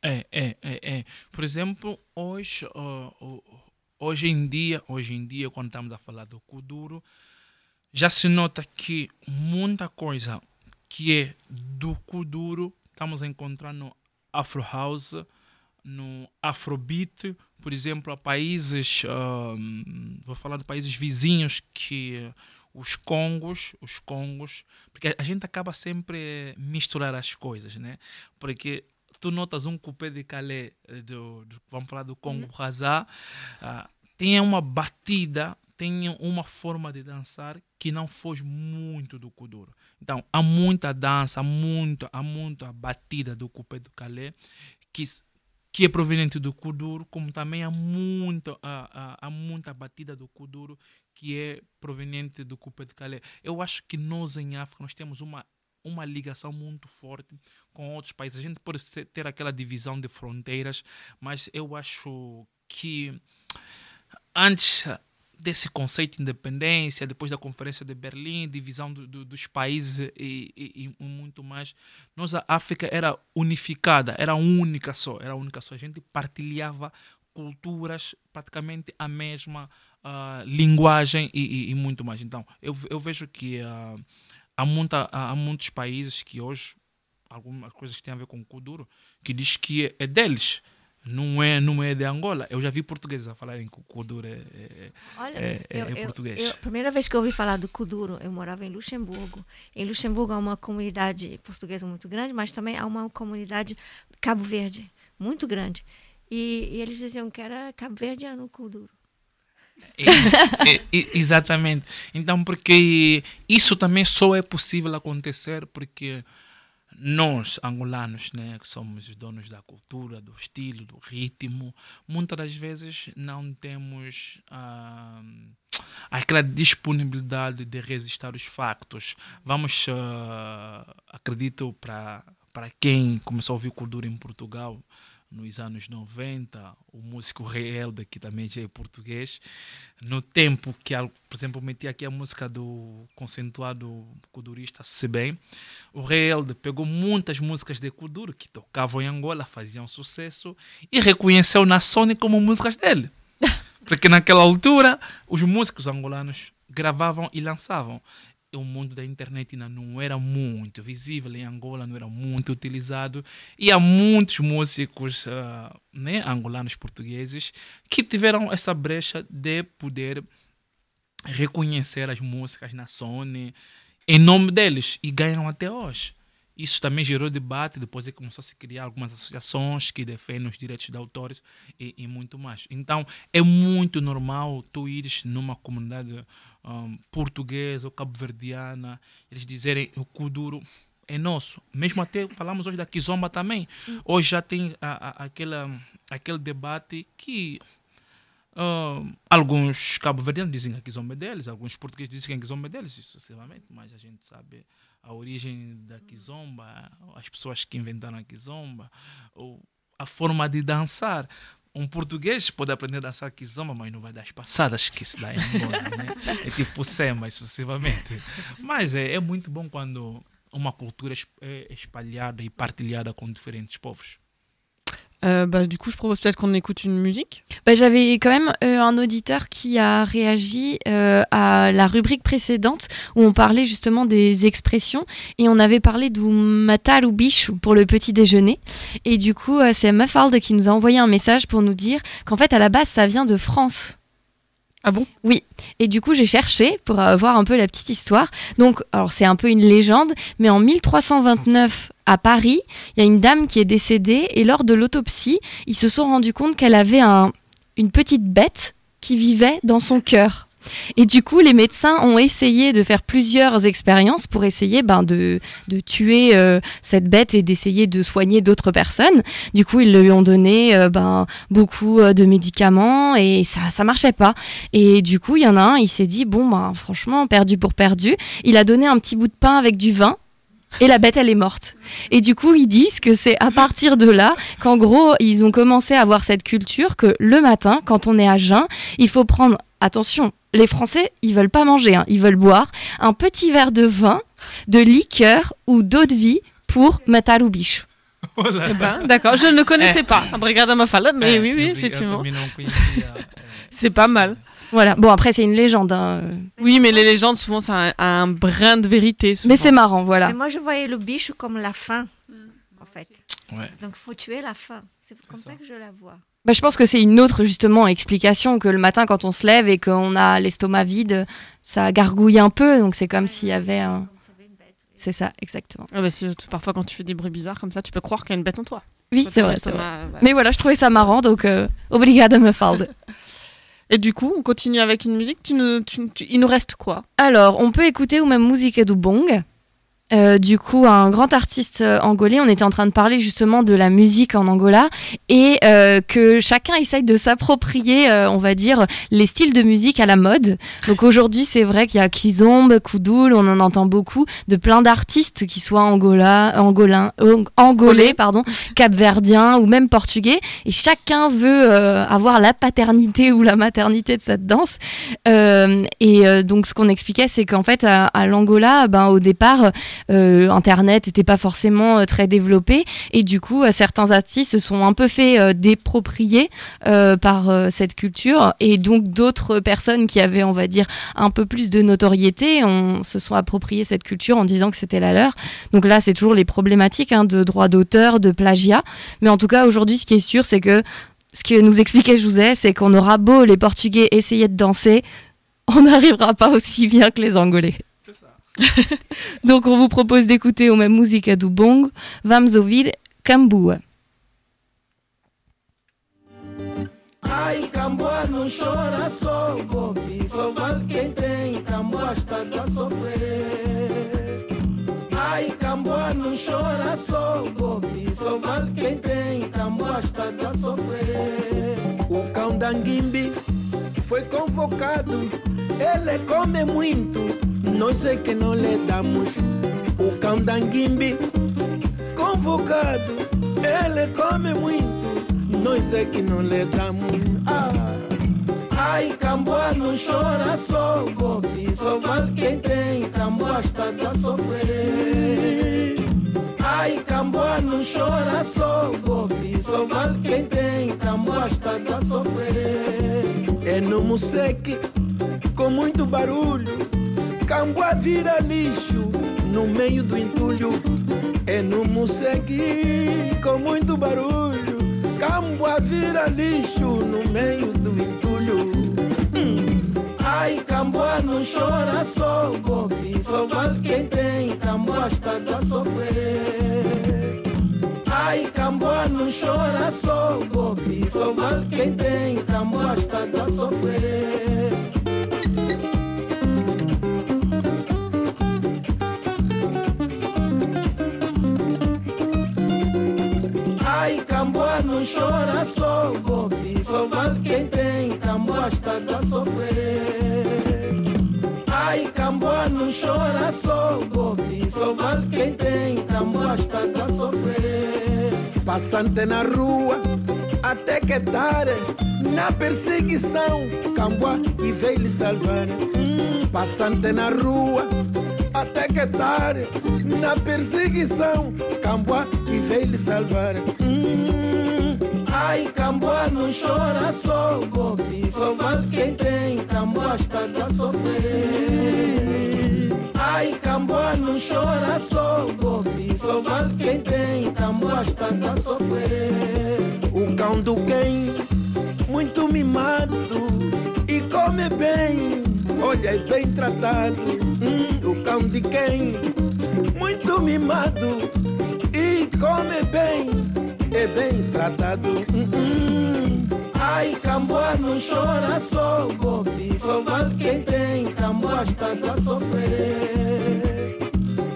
É, é, é, é. Por exemplo, hoje, ó, hoje em dia, hoje em dia, quando estamos a falar do Kuduro, já se nota que muita coisa que é do Kuduro estamos a encontrar no Afro House, no Afrobeat, por exemplo, a países, ahm, vou falar de países vizinhos que os Congos, os Congos, porque a gente acaba sempre a misturar as coisas, né? Porque tu notas um coupé de Calais, eh, do, do- vamos falar do Congo Brazza, ah, tem uma batida, tem uma forma de dançar que não foge muito do Kuduro. Então, há muita dança, há, muito, há muita batida do coupé do Calais que, que é proveniente do Kuduro, como também há, muito, há, há, há muita batida do Kuduro que é proveniente do coupé de Calais. Eu acho que nós em África nós temos uma uma ligação muito forte com outros países. A gente pode ter aquela divisão de fronteiras, mas eu acho que antes desse conceito de independência, depois da Conferência de Berlim, divisão do, do, dos países e, e, e, muito mais. Nós, a África era unificada, era única só, era única só. A gente partilhava culturas, praticamente a mesma uh, linguagem e, e, muito mais. Então, eu, eu vejo que uh, há, muita, há muitos países que hoje, algumas coisas que têm a ver com o Kuduro, que diz que é deles não é, não é de Angola. Eu já vi portugueses a falarem que o Kuduro é, é, Olha, é, eu, é eu, português. Eu, a primeira vez que eu ouvi falar do Kuduro, eu morava em Luxemburgo. Em Luxemburgo há uma comunidade portuguesa muito grande, mas também há uma comunidade Cabo Verde, muito grande. E, e eles diziam que era Cabo Verdeano o Kuduro. Exatamente. Então, porque isso também só é possível acontecer porque nós, angolanos, né, que somos os donos da cultura, do estilo, do ritmo, muitas das vezes não temos ah, aquela disponibilidade de resistir os factos. Vamos, uh, acredito, para quem começou a ouvir cultura em Portugal, nos anos 90, o músico Rei Helder, que também já é português, no tempo que, por exemplo, metia aqui a música do conceituado kudurista Sebem, o Rei Helder pegou muitas músicas de kuduro que tocavam em Angola, faziam sucesso, e reconheceu na Sony como músicas dele. Porque naquela altura, os músicos angolanos gravavam e lançavam o mundo da internet ainda não era muito visível em Angola, não era muito utilizado e há muitos músicos uh, né, angolanos portugueses que tiveram essa brecha de poder reconhecer as músicas na Sony em nome deles e ganham até hoje. Isso também gerou debate, depois é começou a se criar algumas associações que defendem os direitos de autores e, e muito mais. Então, é muito normal tu ires numa comunidade um, portuguesa ou cabo-verdiana, eles dizerem o Kuduro é nosso. Mesmo até falamos hoje da Kizomba também. Hoje já tem a, a, aquela, aquele debate que Uh, alguns cabo-verdianos dizem que a Kizomba é deles, alguns portugueses dizem que a Kizomba é deles, sucessivamente, mas a gente sabe a origem da Kizomba, as pessoas que inventaram a Kizomba, ou a forma de dançar. Um português pode aprender a dançar Kizomba, mas não vai dar as passadas que se dá em Angola, né? É tipo samba, sucessivamente. Mas é, é muito bom quando uma cultura é espalhada e partilhada com diferentes povos. Euh, bah, du coup, je propose peut-être qu'on écoute une musique. Bah, J'avais quand même euh, un auditeur qui a réagi euh, à la rubrique précédente où on parlait justement des expressions et on avait parlé du matar ou bicho pour le petit déjeuner. Et du coup, euh, c'est Mafalde qui nous a envoyé un message pour nous dire qu'en fait, à la base, ça vient de France. Ah bon? Oui. Et du coup, j'ai cherché pour voir un peu la petite histoire. Donc, alors c'est un peu une légende, mais en 1329 à Paris, il y a une dame qui est décédée et lors de l'autopsie, ils se sont rendus compte qu'elle avait un, une petite bête qui vivait dans son cœur. Et du coup, les médecins ont essayé de faire plusieurs expériences pour essayer ben, de, de tuer euh, cette bête et d'essayer de soigner d'autres personnes. Du coup, ils lui ont donné euh, ben, beaucoup euh, de médicaments et ça ça marchait pas. Et du coup, il y en a un, il s'est dit bon ben franchement perdu pour perdu. Il a donné un petit bout de pain avec du vin et la bête elle est morte. Et du coup ils disent que c'est à partir de là qu'en gros ils ont commencé à avoir cette culture que le matin quand on est à jeun il faut prendre attention les Français ils veulent pas manger hein, ils veulent boire un petit verre de vin, de liqueur ou d'eau de vie pour matar ou biche. Eh ben, D'accord, je ne connaissais Eh. pas. Brigade Mafala, mais Eh, oui, oui, effectivement. Euh, C'est pas mal. Voilà. Bon après c'est une légende. hein. Oui, mais les légendes, souvent, ça a un, un brin de vérité. souvent. Mais c'est marrant voilà. Mais moi, je voyais le bicho comme la faim, en fait. Ouais. Donc, il faut tuer la faim. C'est comme ça. que je la vois. Bah, je pense que c'est une autre justement explication que le matin quand on se lève et qu'on a l'estomac vide, ça gargouille un peu, donc c'est comme s'il y avait un. C'est ça, exactement. Ah bah, c'est- parfois, quand tu fais des bruits bizarres comme ça, tu peux croire qu'il y a une bête en toi. Oui, Quand c'est ton vrai, c'est estomac. Mais voilà, je trouvais ça marrant, donc euh, obrigada Mafalde. Et du coup, on continue avec une musique. Il nous reste quoi? Alors, on peut écouter ou même musique du bong. Euh, du coup un grand artiste euh, angolais. On était en train de parler justement de la musique en Angola et euh, que chacun essaye de s'approprier, euh, on va dire, les styles de musique à la mode. Donc aujourd'hui, c'est vrai qu'il y a Kizombe, Koudoul, on en entend beaucoup, de plein d'artistes qui soient angola, angolin, angolais, pardon, capverdiens ou même portugais. Et chacun veut euh, avoir la paternité ou la maternité de cette danse. Euh, et euh, donc ce qu'on expliquait, c'est qu'en fait à, à l'Angola, ben au départ, Internet n'était pas forcément euh, très développé et du coup, euh, certains artistes se sont un peu fait euh, déproprier euh, par euh, cette culture et donc d'autres personnes qui avaient, on va dire, un peu plus de notoriété, on se sont approprié cette culture en disant que c'était la leur. Donc là, c'est toujours les problématiques hein, de droit d'auteur, de plagiat. Mais en tout cas, aujourd'hui, ce qui est sûr, c'est que ce que nous expliquait Jouzet, c'est qu'on aura beau les Portugais essayer de danser, on n'arrivera pas aussi bien que les Angolais. Donc on vous propose d'écouter au même musique do Bong, Vamos ouvir Cambua. Ai, Camboa não chora só, Bobi, só vale quem tem, Camboa estás a sofrer. Ai, Camboa não chora só, Bobi, só vale quem tem, Camboa estás a sofrer. O cão da Nguimbi foi convocado, ele come muito, nós é que não lhe damos. O cão da Nguimbi convocado, ele come muito nós é que não lhe damos. Ah. Ai, Camboa não chora só, Bobi, só vale quem tem, Camboa estás a sofrer. Ai, Camboa não chora só, Bobi, só vale quem tem, Camboa estás a sofrer. É no Museque, com muito barulho, Camboa vira lixo no meio do entulho. É no Museque, com muito barulho. Camboa vira lixo no meio do entulho. Hum. Ai, Camboa não chora só, Bobi, só vale quem tem, Camboa estás a sofrer. Ai, Camboa não chora só, Bobi, só vale quem tem, Camboa estás a sofrer. Camboa não chora só, Bobi, só vale quem tem, Camboa estás a sofrer. Ai, Camboa não chora só, Bobi, só vale quem tem, Camboa estás a sofrer. Passante na rua, até que tarde, na perseguição, Camboa e veio lhe salvar. Hum, passante na rua, até que tarde, na perseguição, Camboa e veio lhe salvar. Hum, ai, Camboa não chora só, Bobi, só vale quem tem, Camboa estás a sofrer. Ai, Camboa não chora só, Bobi, só vale quem tem, Camboa estás a sofrer. O cão do quem, muito mimado e come bem, olha, é bem tratado. Hum, o cão de quem, muito mimado e come bem, é bem tratado. Hum, hum. Ai, Camboa não chora só, Bobi, só vale quem tem, Camboa estás a sofrer.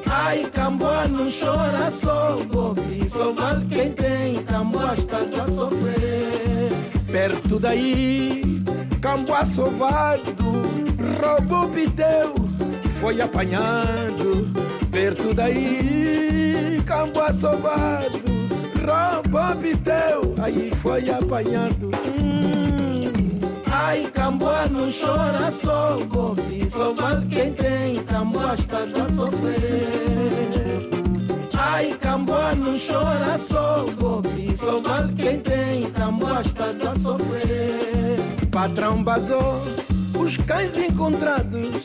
Ai, Camboa não chora só, Bobi, só vale quem tem, Camboa estás a sofrer. Perto daí, Camboa sovado, roubou piteu, foi apanhado. Perto daí, Camboa sovado, roubou piteu, aí foi apanhado. Hum. Ai, Camboa não chora só, Bobi, só vale quem tem, Camboa estás a sofrer. Ai, Camboa não chora só, Bobi, só vale quem tem, Camboa estás a sofrer. Patrão basou os cães encontrados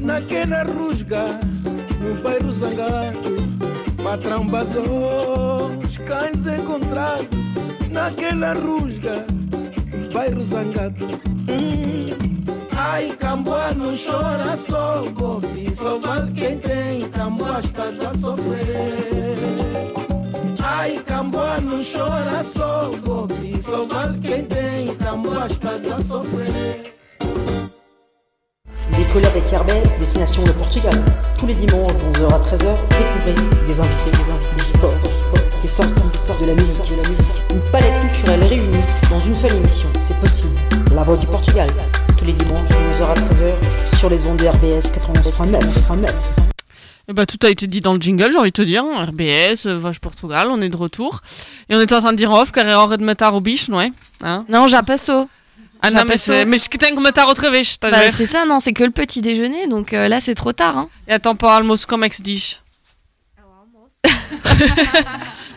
naquela rusga, no bairro zangado. Patrão basou os cães encontrados naquela rusga, no bairro zangado. Hum. Ai, Camboa não chora só, Bobi, só vale quem tem, Camboa estás a sofrer. Ai, Camboa não chora só, Bobi, só vale quem tem, Camboa estás a sofrer. Des RBS, destination le Portugal. Tous les dimanches de 11h à 13h, découvrez des invités, des invités, des sorties, des sorties, de la musique, de la musique. Une palette culturelle réunie dans une seule émission. C'est possible. La Voix du Portugal. Tous les dimanches de 11h à 13h sur les ondes de RBS 89. Eh ben, tout a été dit dans le jingle, j'ai envie de te dire. RBS, euh, Voix Portugal, on est de retour. Et on était en train de dire off, car hora de matar o bicho, não é? Hein Non, já passou. Ah Já não, mas, passou. mas que tem que matar outra vez, Bah, c'est ça, non, c'est que le petit déjeuner, donc euh, là c'est trop tard. Hein. E então para o almoço, como é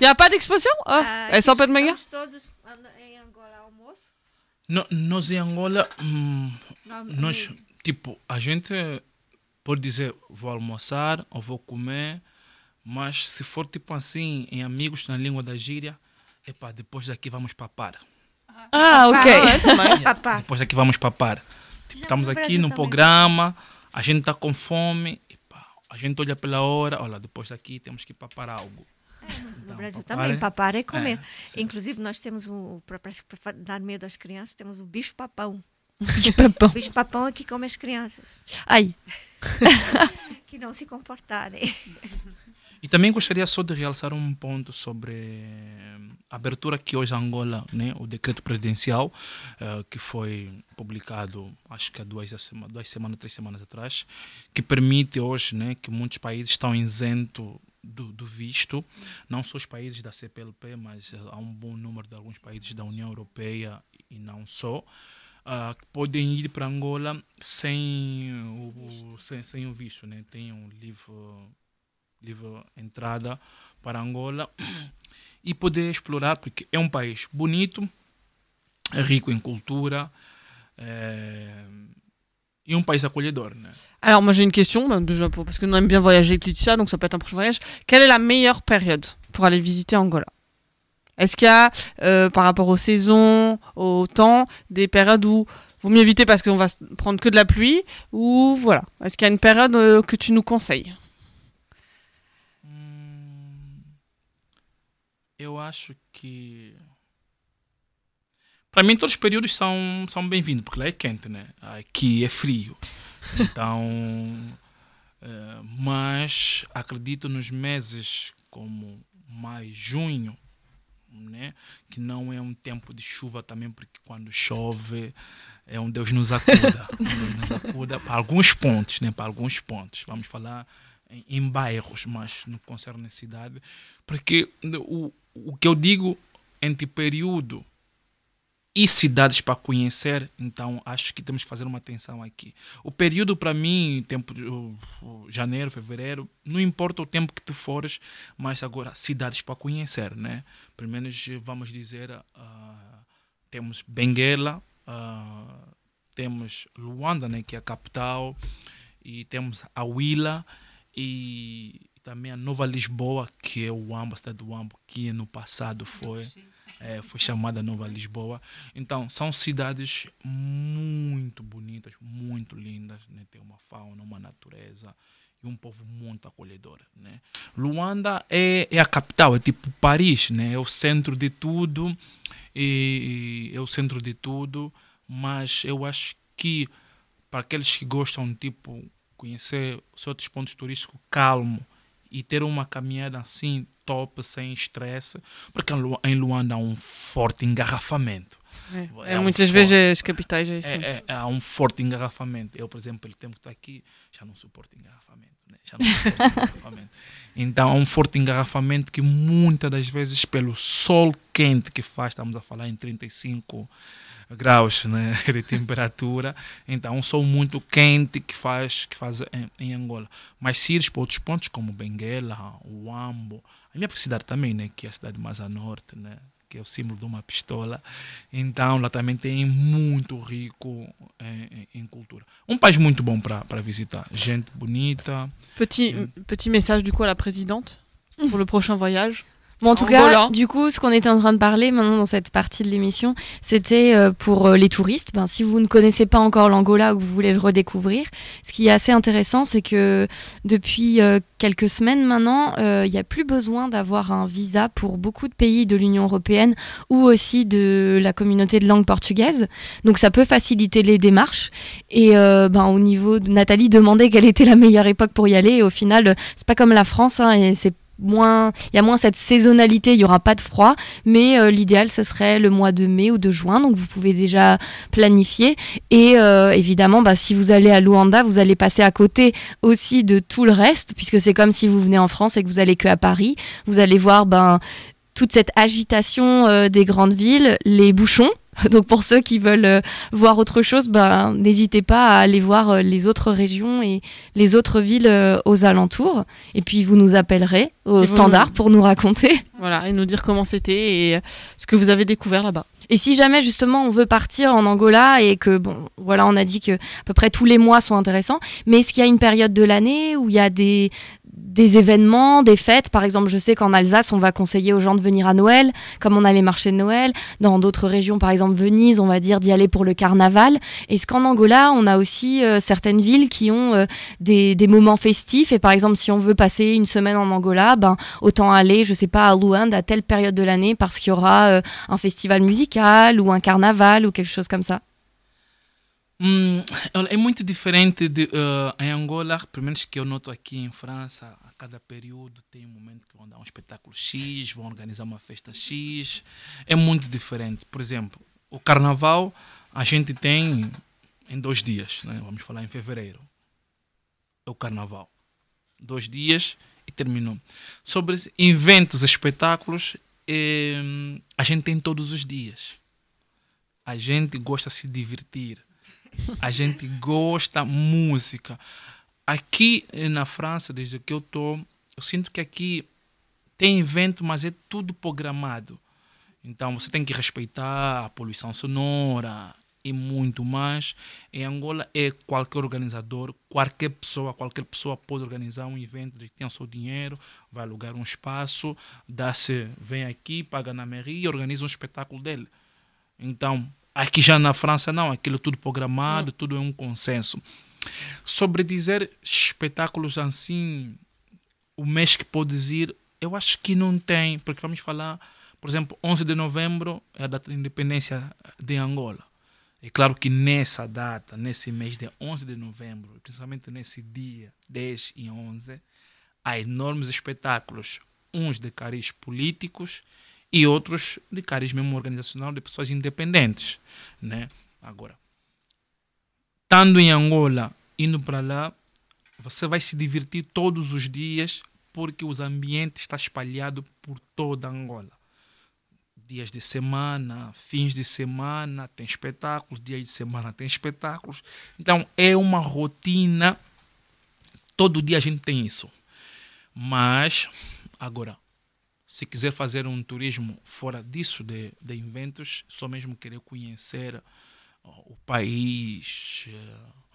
E há pas d'expression? Ah, é só para de manhã? todos em Angola almoço? No- nós em Angola, hum, Não, nós, tipo, a gente pode dizer vou almoçar ou vou comer, mas se for tipo assim, em amigos na língua da gíria, epá, depois daqui vamos papar. Ah, ok. Ah, é, também. Papar. Depois daqui vamos papar. Tipo, estamos no aqui num também. programa, a gente está com fome, epá, a gente olha pela hora, olha, depois daqui temos que papar algo. No Brasil papar também, é- papar é comer. é, Inclusive, nós temos um, para dar medo às crianças, temos o bicho papão. Bicho papão. O bicho papão é que come as crianças. Ai. que não se comportarem. E também gostaria só de realçar um ponto sobre eh, a abertura que hoje Angola, né, o decreto presidencial, eh, que foi publicado, acho que há duas, duas semanas, três semanas atrás, que permite hoje né, que muitos países estão isentos do, do visto, não só os países da CPLP, mas eh, há um bom número de alguns países da União Europeia e não só, ah, que podem ir para Angola sem o, o- sem, sem o visto, né? tem um livre livre entrada para Angola e poder explorar, porque é um país bonito, é rico em cultura é, e um país acolhedor. Né? Alors, moi j'ai une question, ben, déjà pour- parce que nous aime bien voyager avec Laetitia, donc ça peut être un prochain voyage. Quelle est la meilleure période pour aller visiter Angola? Est-ce qu'il y a, euh, par rapport aux saisons, au temps, des périodes où vaut mieux éviter parce qu'on va prendre que de la pluie Ou voilà Est-ce qu'il y a une période euh, que tu nous conseilles? Eu acho que. Para mim, todos os períodos são, são bem-vindos, porque lá é quente, né? Aqui é frio. Então. eh, mas acredito nos meses como maio, junho, né? que não é um tempo de chuva também, porque quando chove é um Deus nos acuda. Deus nos acuda para alguns pontos, né? para alguns pontos. Vamos falar em, em bairros, mas não concerne a cidade. Porque o, o que eu digo entre período e cidades para conhecer, então acho que temos que fazer uma atenção aqui. O período para mim, tempo de, janeiro, fevereiro, não importa o tempo que tu fores, mas agora cidades para conhecer, né? Pelo menos vamos dizer, ah, temos Benguela, ah, temos Luanda, né, que é a capital, e temos a Huila e também a Nova Lisboa, que é o Uambo, a cidade do Uambo, que no passado foi, é, foi chamada Nova Lisboa. Então, são cidades muito bonitas, muito lindas, né? tem uma fauna, uma natureza e um povo muito acolhedor. Né? Luanda é, é a capital, é tipo Paris, né? é o centro de tudo, e, é o centro de tudo, mas eu acho que para aqueles que gostam tipo conhecer os outros pontos turísticos calmo e ter uma caminhada assim top sem estresse porque em Lu- em Luanda há um forte engarrafamento É, é um muitas forte- vezes as capitais é isso. é, é- há um forte engarrafamento eu por exemplo pelo tempo que estou aqui já não suporto engarrafamento né? já não suporto engarrafamento então há um forte engarrafamento que muitas das vezes pelo sol quente que faz estamos a falar em 35 graus né, de temperatura. Então, um sol muito quente que faz, que faz em, em Angola. Mas se ires para outros pontos, como Benguela, Uambo, a minha cidade também, né, que é a cidade mais a norte, né, que é o símbolo de uma pistola. Então, lá também tem muito rico em, em- em cultura. Um país muito bom para para visitar. Gente bonita. Petit, petit message du coup à la présidente pour le prochain voyage. Bon, en tout cas, du coup, ce qu'on était en train de parler maintenant dans cette partie de l'émission, c'était euh, pour euh, les touristes. Ben, si vous ne connaissez pas encore l'Angola ou que vous voulez le redécouvrir, ce qui est assez intéressant, c'est que depuis euh, quelques semaines maintenant, euh, il n'y a plus besoin d'avoir un visa pour beaucoup de pays de l'Union européenne ou aussi de la communauté de langue portugaise. Donc ça peut faciliter les démarches. Et euh, ben, au niveau de Nathalie demandait quelle était la meilleure époque pour y aller. Et au final, c'est pas comme la France, hein, et c'est moins, il y a moins cette saisonnalité, il y aura pas de froid, mais euh, l'idéal ce serait le mois de mai ou de juin, donc vous pouvez déjà planifier. Et euh, évidemment, bah, si vous allez à Luanda, vous allez passer à côté aussi de tout le reste, puisque c'est comme si vous venez en France et que vous allez que à Paris, vous allez voir ben toute cette agitation euh, des grandes villes, les bouchons. Donc pour ceux qui veulent euh, voir autre chose, ben, n'hésitez pas à aller voir euh, les autres régions et les autres villes euh, aux alentours. Et puis vous nous appellerez au Et standard pour nous raconter. Voilà, et nous dire comment c'était et ce que vous avez découvert là-bas. Et si jamais justement on veut partir en Angola et que bon voilà on a dit que à peu près tous les mois sont intéressants, mais est-ce qu'il y a une période de l'année où il y a des des événements, des fêtes Par exemple, je sais qu'en Alsace on va conseiller aux gens de venir à Noël, comme on a les marchés de Noël. Dans d'autres régions, par exemple Venise, on va dire d'y aller pour le carnaval. Est-ce qu'en Angola on a aussi euh, certaines villes qui ont euh, des, moments festifs? Et par exemple si on veut passer une semaine en Angola, ben autant aller, je sais pas, à Luanda à telle période de l'année parce qu'il y aura euh, un festival musical ou un carnaval ou quelque chose comme ça. Hum, é muito diferente de, eh, em Angola, pelo menos que eu noto aqui em França, cada período tem um momento que vão dar um espetáculo X, vão organizar uma festa X. É muito diferente. Por exemplo, o carnaval a gente tem em dois dias, né? vamos falar em fevereiro. É o carnaval. Dois dias e terminou. Sobre eventos, espetáculos, eh, a gente tem todos os dias. A gente gosta de se divertir. A gente gosta música. Aqui eh, na França, desde que eu estou, eu sinto que aqui tem evento, mas é tudo programado. Então você tem que respeitar a poluição sonora e muito mais. Em Angola é qualquer organizador, qualquer pessoa, qualquer pessoa pode organizar um evento, tem o seu dinheiro, vai alugar um espaço, dá-se, vem aqui, paga na mairie e organiza um espetáculo dele. Então, aqui já na França não, aquilo tudo programado, tudo é um consenso. Sobre dizer espetáculos assim, o mês que podes ir, eu acho que não tem, porque vamos falar, por exemplo, 11 de novembro é a data da independência de Angola. É claro que nessa data, nesse mês de 11 de novembro, principalmente nesse dia 10 e 11, há enormes espetáculos, uns de cariz políticos e outros de cariz mesmo organizacional de pessoas independentes, né? Agora, estando em Angola, indo para lá, você vai se divertir todos os dias porque os ambientes está espalhado por toda Angola. Dias de semana, fins de semana, tem espetáculos, dias de semana tem espetáculos. Então é uma rotina. Todo dia a gente tem isso. Mas, agora, se quiser fazer um turismo fora disso, de, de eventos, só mesmo querer conhecer o país, eh,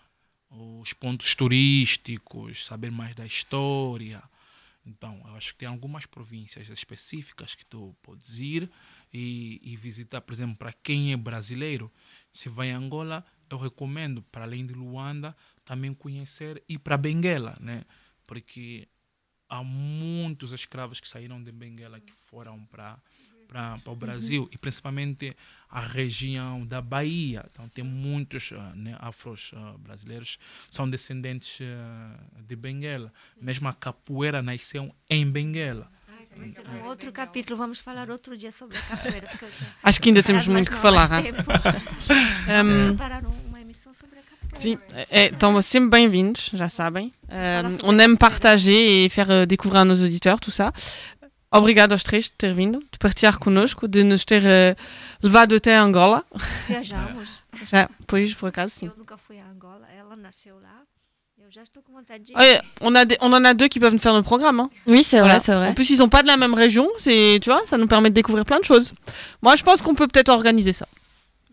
os pontos turísticos, saber mais da história. Então, eu acho que tem algumas províncias específicas que tu podes ir e, e visitar. Por exemplo, para quem é brasileiro, se vai a Angola, eu recomendo, para além de Luanda, também conhecer ir para Benguela, né? Porque há muitos escravos que saíram de Benguela que foram para para o Brasil e principalmente a região da Bahia. Então tem muitos ah, né, afros ah, brasileiros são descendentes ah, de Benguela. Mesmo a capoeira nasceu em Benguela. Esse é um outro capítulo, vamos falar outro dia sobre a capoeira. Acho que ainda temos muito que falar. uma emissão sobre a capoeira. Sim, é, estão sempre bem-vindos, já sabem. Euh, sobre on aime partager e faire euh, découvrir a nos auditeurs tout ça. Obrigado aos três de ter vindo, de partilhar connosco, de nos ter euh, levado até Angola. Viajamos. Já, pois, por acaso, sim. Eu nunca fui a Angola, ela nasceu lá. Eu já estou com vontade de ir. Ouais, on, a des- on en a deux qui peuvent nous faire le programme. hein. Oui, c'est vrai, c'est vrai. En plus, ils sont pas de la même région, c'est, tu vois, ça nous permet de découvrir plein de choses. Moi, je pense qu'on peut peut-être organiser ça.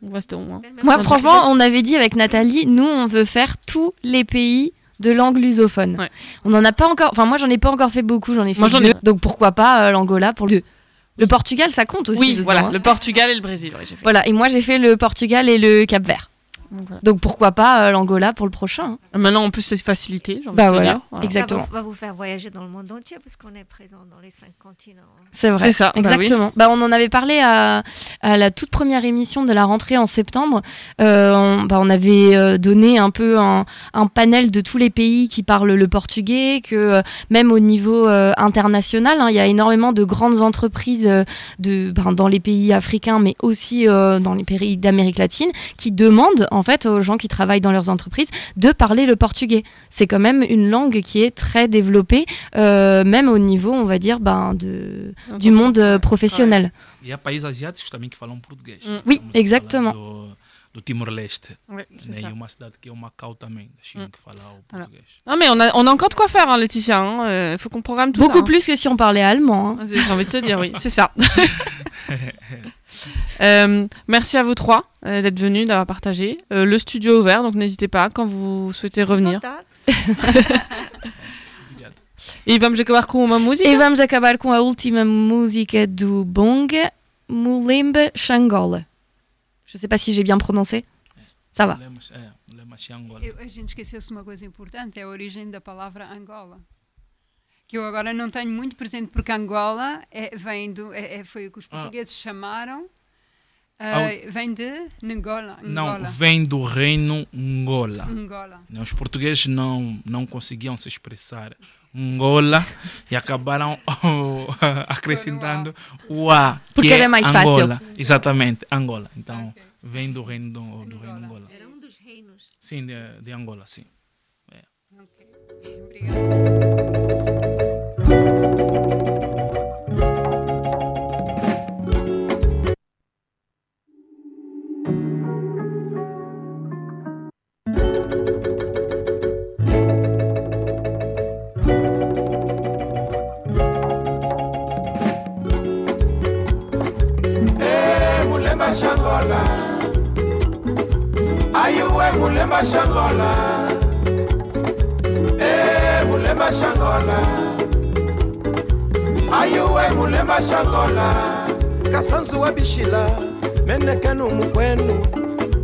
Au moins. Moi, franchement, on avait dit avec Nathalie, nous, on veut faire tous les pays de langue lusophone. On n'en a pas encore. Enfin, moi, j'en ai pas encore fait beaucoup. J'en ai fait Moi, j'en deux. ai- Donc pourquoi pas euh, l'Angola pour le. Le Portugal, ça compte aussi. Oui, dedans, voilà, hein. le Portugal et le Brésil. ouais, j'ai fait. Voilà, et moi j'ai fait le Portugal et le Cap Vert. Donc, voilà. Donc pourquoi pas euh, l'Angola pour le prochain hein. Maintenant, en plus, c'est facilité. Bah de voilà, dire. Voilà. exactement. Ça va, vous faire voyager dans le monde entier parce qu'on est présent dans les cinq continents. hein. C'est vrai. C'est ça, bah oui. exactement. Bah, on en avait parlé à, à la toute première émission de la rentrée en septembre. Euh, on, bah, on avait euh, donné un peu un, un panel de tous les pays qui parlent le portugais, que même au niveau euh, international, hein, il y a énormément de grandes entreprises euh, de, ben, dans les pays africains, mais aussi euh, dans les pays d'Amérique latine, qui demandent en fait aux gens qui travaillent dans leurs entreprises de parler le portugais. C'est quand même une langue qui est très développée, euh, même au niveau, on va dire, ben, de, du monde euh, professionnel. E há países asiáticos também que falam português. Hum. Oui, a exactement. Do, Timor-Leste. Ouais, c'est né? ça. E uma cidade que é o Macau também, da China, Hum. que fala o português. Non, mais on a, on a encore de quoi faire, hein, Laetitia. Il faut qu'on programme tout Beaucoup ça. plus que si on parlait allemand. hein. hein. J'ai envie de te dire, oui, c'est ça. Euh, merci à vous trois euh, d'être venus, d'avoir partagé. Euh, le studio est ouvert, donc n'hésitez pas quand vous souhaitez revenir. E vamos acabar com uma música? E vamos acabar com a última música do Bonga, Mulemba Xangola. Je sais pas si j'ai bien prononcé. Ça va. Lemos, é, lemos Angola. Eu- a gente esqueceu-se de uma coisa importante, é a origem da palavra Angola. Que eu agora não tenho muito presente, porque Angola é, vem do, é, é- foi o que os Ah. portugueses chamaram. Ah, ah, vem de Angola. Não, vem do reino Angola. Angola. Os portugueses não, não conseguiam se expressar Angola e acabaram acrescentando o A. que Porque é era mais fácil. Angola. Exatamente, Angola. Então, vem do reino do, do reino Angola. Era um dos reinos. Sim, de, de Angola, sim. Eh, ayuwe mulemba shangola Eh, mulemba shangola ayuwe mulemba shangola kasanzu wa bishila menekenu mukwenu.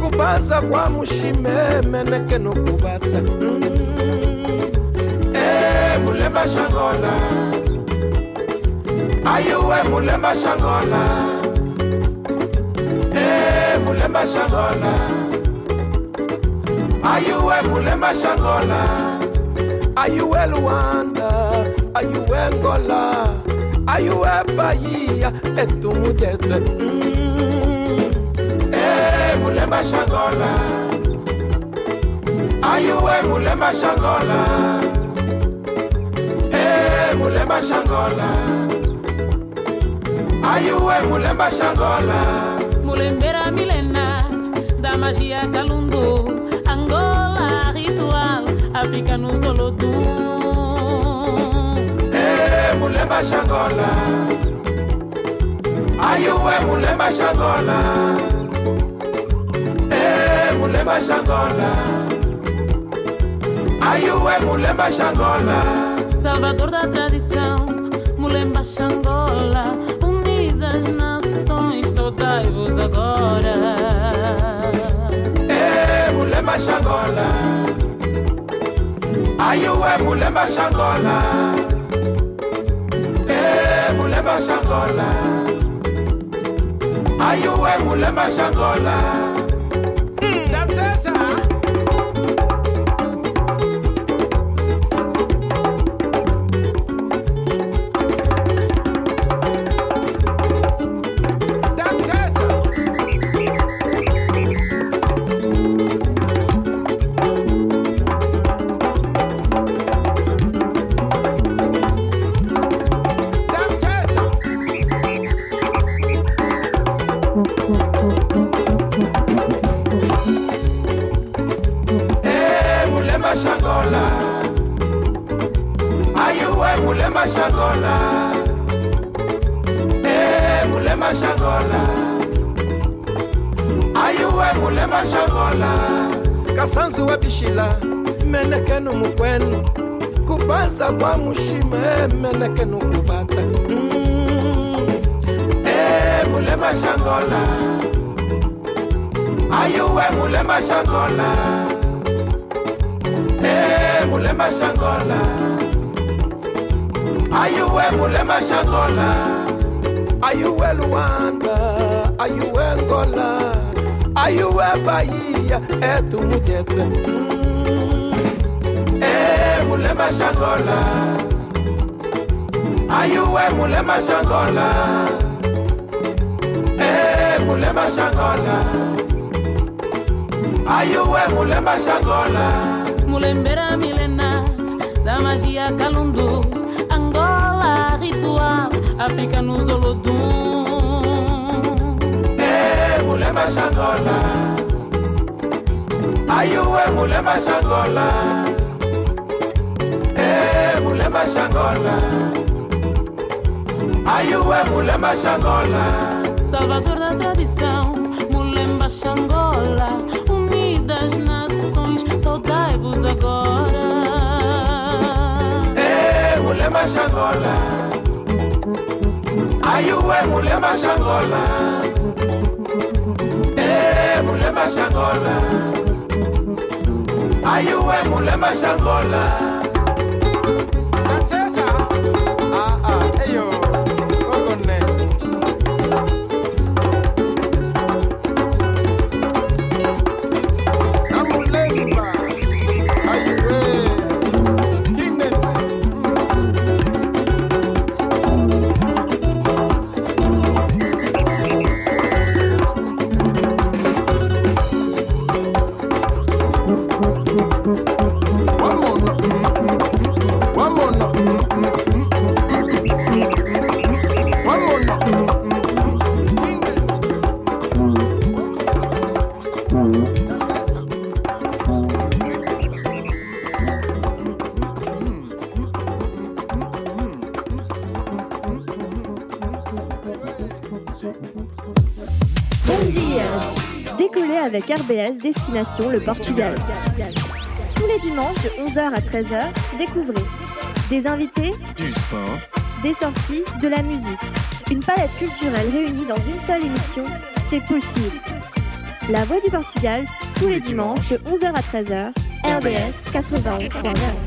Kubaza kwa mushime menekenu kubata. Mm. Eh, mulemba shangola ayuwe mulemba shangola Eh, mulemba shangola ayuwe mulemba shangola ayuwe luanda? Ayuwe ngola ayuwe bahia? Etumujete mm. Eh, mulemba shangola ayuwe mulemba shangola Eh, mulemba shangola ayuwe mulemba shangola Mulembera milenar da magia Angola África no Solodum. Eh, mulemba shangola ayuwe mulemba shangola Eh, mulemba shangola ayuwe mulemba shangola Salvador da tradição, Mulemba Xangola, unidas nações, saudai-vos agora. Eh, mulemba shangola ayuwe mulemba shangola. Eh, mulemba shangola. Ayuwe mulemba shangola ndeke nukubata mm. Eh, hey, mulema shangola ayuwe eh, mulema shangola hey, eh, mulema shangola ayuwe mulema shangola ayuwe luanda. Ayuwe ngola ayuwe bayiya etumujete mm. hey, mulema shangola ayuwe mulema shangola eh mulema eh, shangola ayuwe eh, mulema shangola mulembera milena da magia calundu angola ritual africa nos olodum eh mulema shangola ayuwe mulema shangola eh mulema shangola eh, ayuwe mule mashangola Salvador da tradição, Mulemba Xangola. Unidas nações, saudai-vos agora. Eh, mule mashangola ayuwe mule mashangola Eh, mule mashangola ayuwe mule mashangola RBS Destination le Portugal. Tous les dimanches de 11h à 13h, découvrez des invités, Du sport, des sorties, de la musique. Une palette culturelle réunie dans une seule émission, c'est possible. La Voix du Portugal, tous les dimanches de 11h à 13h, RBS 91.9.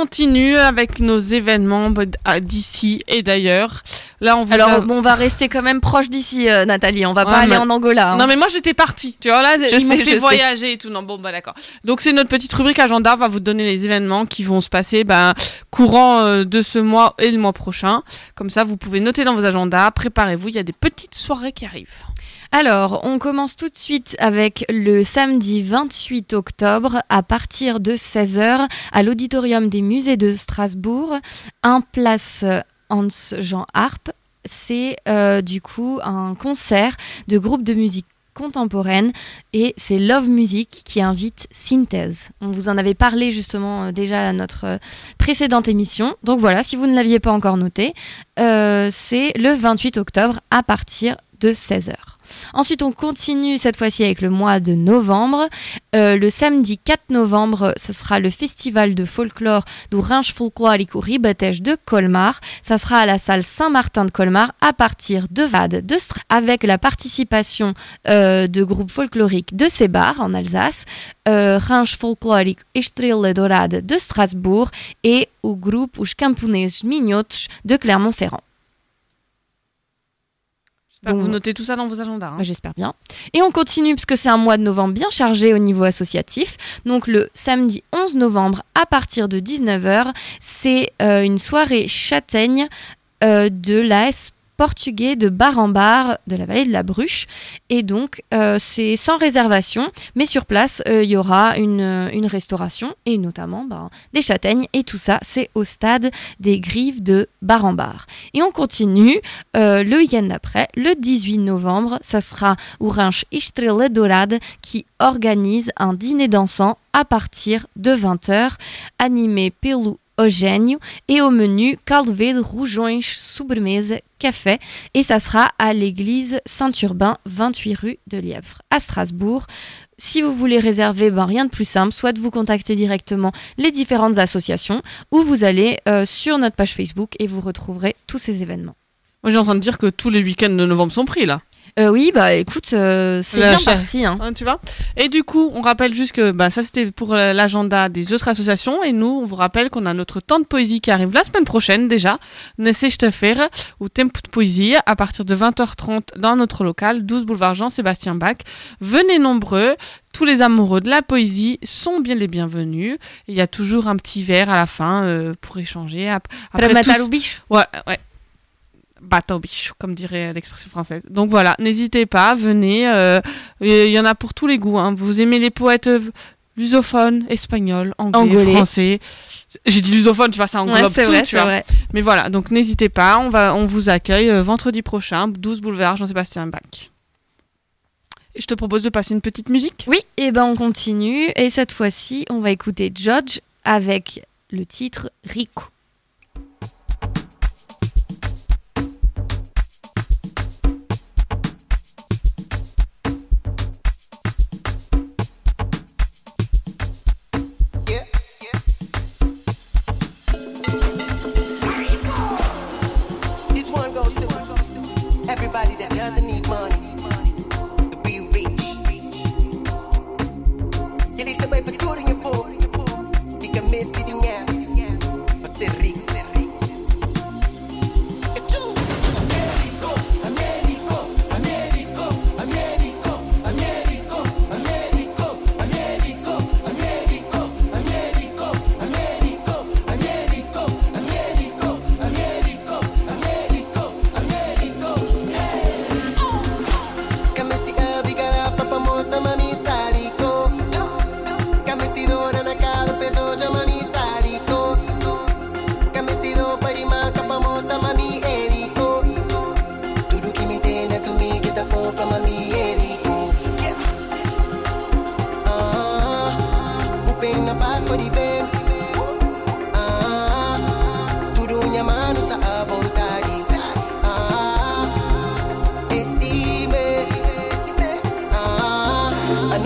continue avec nos événements bah, à- d'ici et d'ailleurs. Là, on vous Alors, a- bon, on va rester quand même proche d'ici, euh, Nathalie. On va pas aller en Angola. hein. Non, mais moi j'étais partie. Tu vois, là, Je ils m'ont fait sais. voyager et tout. Non, bon, bah d'accord. Donc, c'est notre petite rubrique agenda. On va vous donner les événements qui vont se passer bah, courant euh, de ce mois et le mois prochain. Comme ça, vous pouvez noter dans vos agendas. Préparez-vous, il y a des petites soirées qui arrivent. Alors, on commence tout de suite avec le samedi 28 octobre à partir de 16h à l'auditorium des musées de Strasbourg, un place Hans-Jean Harpe. C'est euh, du coup un concert de groupe de musique contemporaine et c'est Love Music qui invite Synthèse. On vous en avait parlé justement euh, déjà à notre euh, précédente émission. Donc voilà, si vous ne l'aviez pas encore noté, euh, c'est le 28 octobre à partir de 16h. Ensuite, on continue cette fois-ci avec le mois de novembre. Euh, le samedi 4 novembre, ce sera le festival de folklore du Ranch Folklorico Ribatège de Colmar. Ça sera à la salle Saint-Martin de Colmar à partir de Vade avec la participation euh, de groupes folkloriques de Sébar en Alsace, euh, Ranch Folklorique Estrela Dourada de Strasbourg et au groupe Os Camponeses Minhotos de Clermont-Ferrand. J'espère que Donc, vous notez tout ça dans vos agendas. hein. bah, J'espère bien. Et on continue parce que c'est un mois de novembre bien chargé au niveau associatif. Donc le samedi 11 novembre à partir de 19h, c'est euh, une soirée châtaigne euh, de l'AS portugais de bar en bar de la vallée de la Bruche. Et donc, euh, c'est sans réservation, mais sur place, euh, il y aura une, euh, une restauration et notamment ben, des châtaignes. Et tout ça, c'est au stade des Grives de bar en bar. Et on continue le week-end d'après, le 18 novembre, ça sera Ranch Estrela Dourada qui organise un dîner dansant à partir de 20h, animé pelo Eugênio et au menu caldo verde, rougons, sobremesa, café et ça sera à l'église Saint-Urbain, 28 rue de Lièvre à Strasbourg. Si vous voulez réserver, ben rien de plus simple, soit vous contactez directement les différentes associations ou vous allez euh, sur notre page Facebook et vous retrouverez tous ces événements. Moi, j'ai en train de dire que tous les week-ends de novembre sont pris là. Euh, oui, bah écoute, euh, c'est bien parti. Hein. Tu vois Et du coup, on rappelle juste que bah, ça c'était pour euh, l'agenda des autres associations et nous, on vous rappelle qu'on a notre temps de poésie qui arrive la semaine prochaine déjà. Nesse faire ou Tempo de poésie à partir de 20h30 dans notre local, 12 boulevard Jean-Sébastien Bach. Venez nombreux. Tous les amoureux de la poésie sont bien les bienvenus. Il y a toujours un petit verre à la fin euh, pour échanger. Ap- Après, matar tous-. Ouais, ouais. Bateau biche, comme dirait l'expression française. Donc voilà, n'hésitez pas, venez. euh, Il y en a pour tous les goûts. hein. Vous aimez les poètes euh, lusophones, espagnols, anglais, Angolais. français. J'ai dit lusophone, tu vois, ça englobe Ouais, tout, vrai, tu vois. vrai. Mais voilà, donc n'hésitez pas, on, va, on vous accueille euh, vendredi prochain, 12 boulevard Jean-Sébastien Bach. Je te propose de passer une petite musique. Oui, et ben on continue et cette fois-ci, on va écouter Judge avec le titre Rico.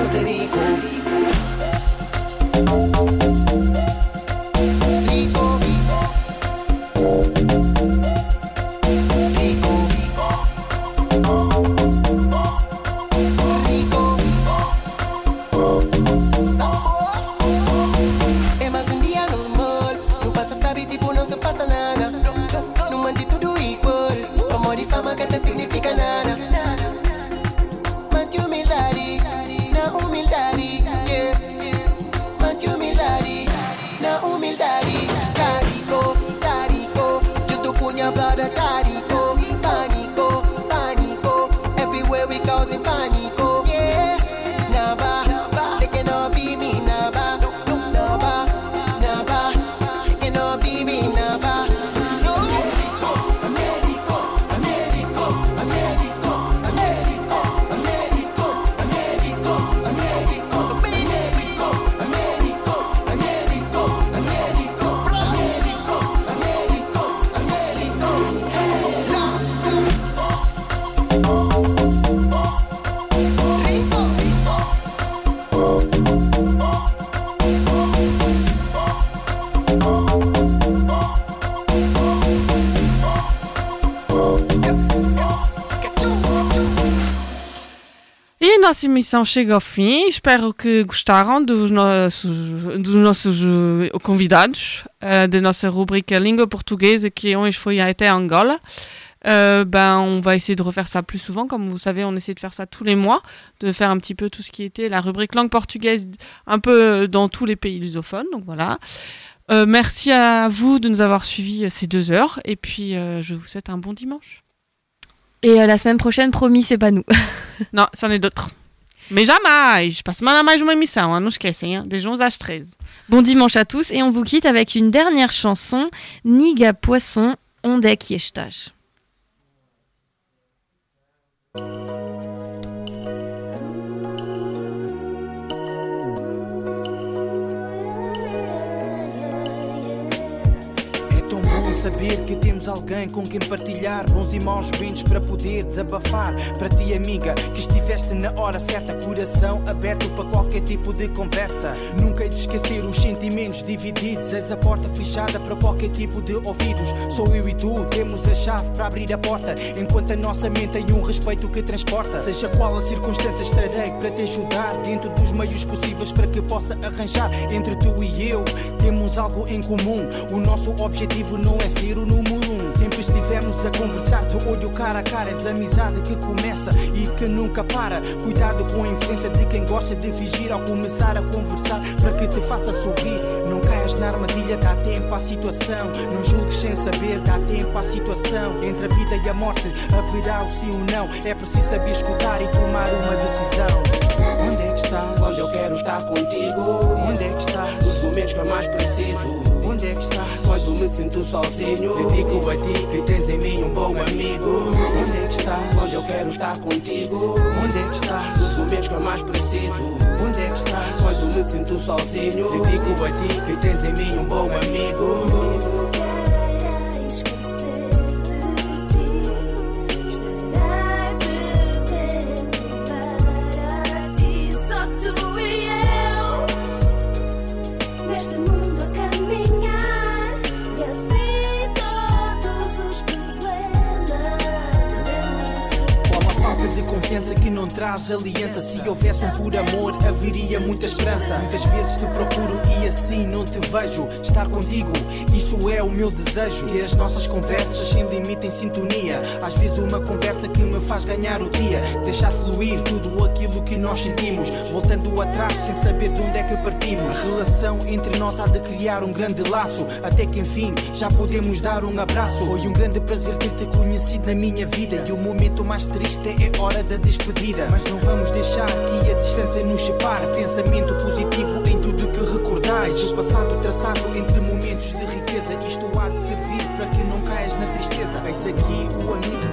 cuando te emissão chega ao fim. Espero que gostaram dos nossos, dos nossos eh, convidados eh, da nossa rubrica Língua Portuguesa, que hoje foi até Angola. Euh, ben, on va essayer de refaire ça plus souvent. Comme vous savez, on essaie de faire ça tous les mois, de faire un petit peu tout ce qui était la rubrique langue portugaise un peu dans tous les pays lusophones. Donc voilà. Euh, merci à vous de nous avoir suivis euh, ces deux heures. Et puis, euh, je vous souhaite un bon dimanche. Et euh, la semaine prochaine, promis, c'est pas nous. Não, c'en est d'autres. Mais jamais! Para a semana mais uma emissão, hein, não esquecem, hein? des 11 às 13. Bon dimanche à tous et on vous quitte avec une dernière chanson, Niga Poisson, Onde é que? Saber que temos alguém com quem partilhar bons e maus momentos para poder desabafar. Para ti, amiga, que estiveste na hora certa, coração aberto para qualquer tipo de conversa. Nunca hei de esquecer os sentimentos divididos. Eis a porta fechada para qualquer tipo de ouvidos. Sou eu e tu, temos a chave para abrir a porta. Enquanto a nossa mente tem um respeito que transporta. Seja qual a circunstância, estarei para te ajudar. Dentro dos meios possíveis para que possa arranjar. Entre tu e eu, temos algo em comum. O nosso objetivo não é ser o número um. Sempre estivemos a conversar de olho cara a cara. És amizade que começa e que nunca para. Cuidado com a influência de quem gosta de fingir ao começar a conversar para que te faça sorrir. Não caias na armadilha, dá tempo à situação. Não julgues sem saber, dá tempo à situação. Entre a vida e a morte haverá o sim ou não. É preciso saber escutar e tomar uma decisão. Onde é que estás? Quando eu quero estar contigo Onde é que estás? Nos momentos que eu mais preciso Onde é que estás? Me sinto sozinho Dedico a ti que tens em mim um bom amigo Onde é que estás? Quando eu quero estar contigo Onde é que estás? Nos momentos que eu mais preciso Onde é que estás? Quando me sinto sozinho Dedico a ti que tens em mim um bom amigo traz aliança? Se houvesse um por amor, haveria muita esperança. Muitas vezes te procuro e assim não te vejo. Estar contigo, isso é o meu desejo. Ter as nossas conversas sem limite em sintonia. Às vezes uma conversa que me faz ganhar o dia. Deixar fluir tudo aquilo que nós sentimos. Voltando atrás sem saber de onde é que partimos. A relação entre nós há de criar um grande laço. Até que enfim já podemos dar um abraço. Foi um grande prazer ter-te conhecido na minha vida. E o momento mais triste é hora da despedida. Mas não vamos deixar que a distância nos separe. Pensamento positivo em tudo que recordais. O passado traçado entre momentos de riqueza. Isto há de servir para que não caias na tristeza. Eis aqui o amigo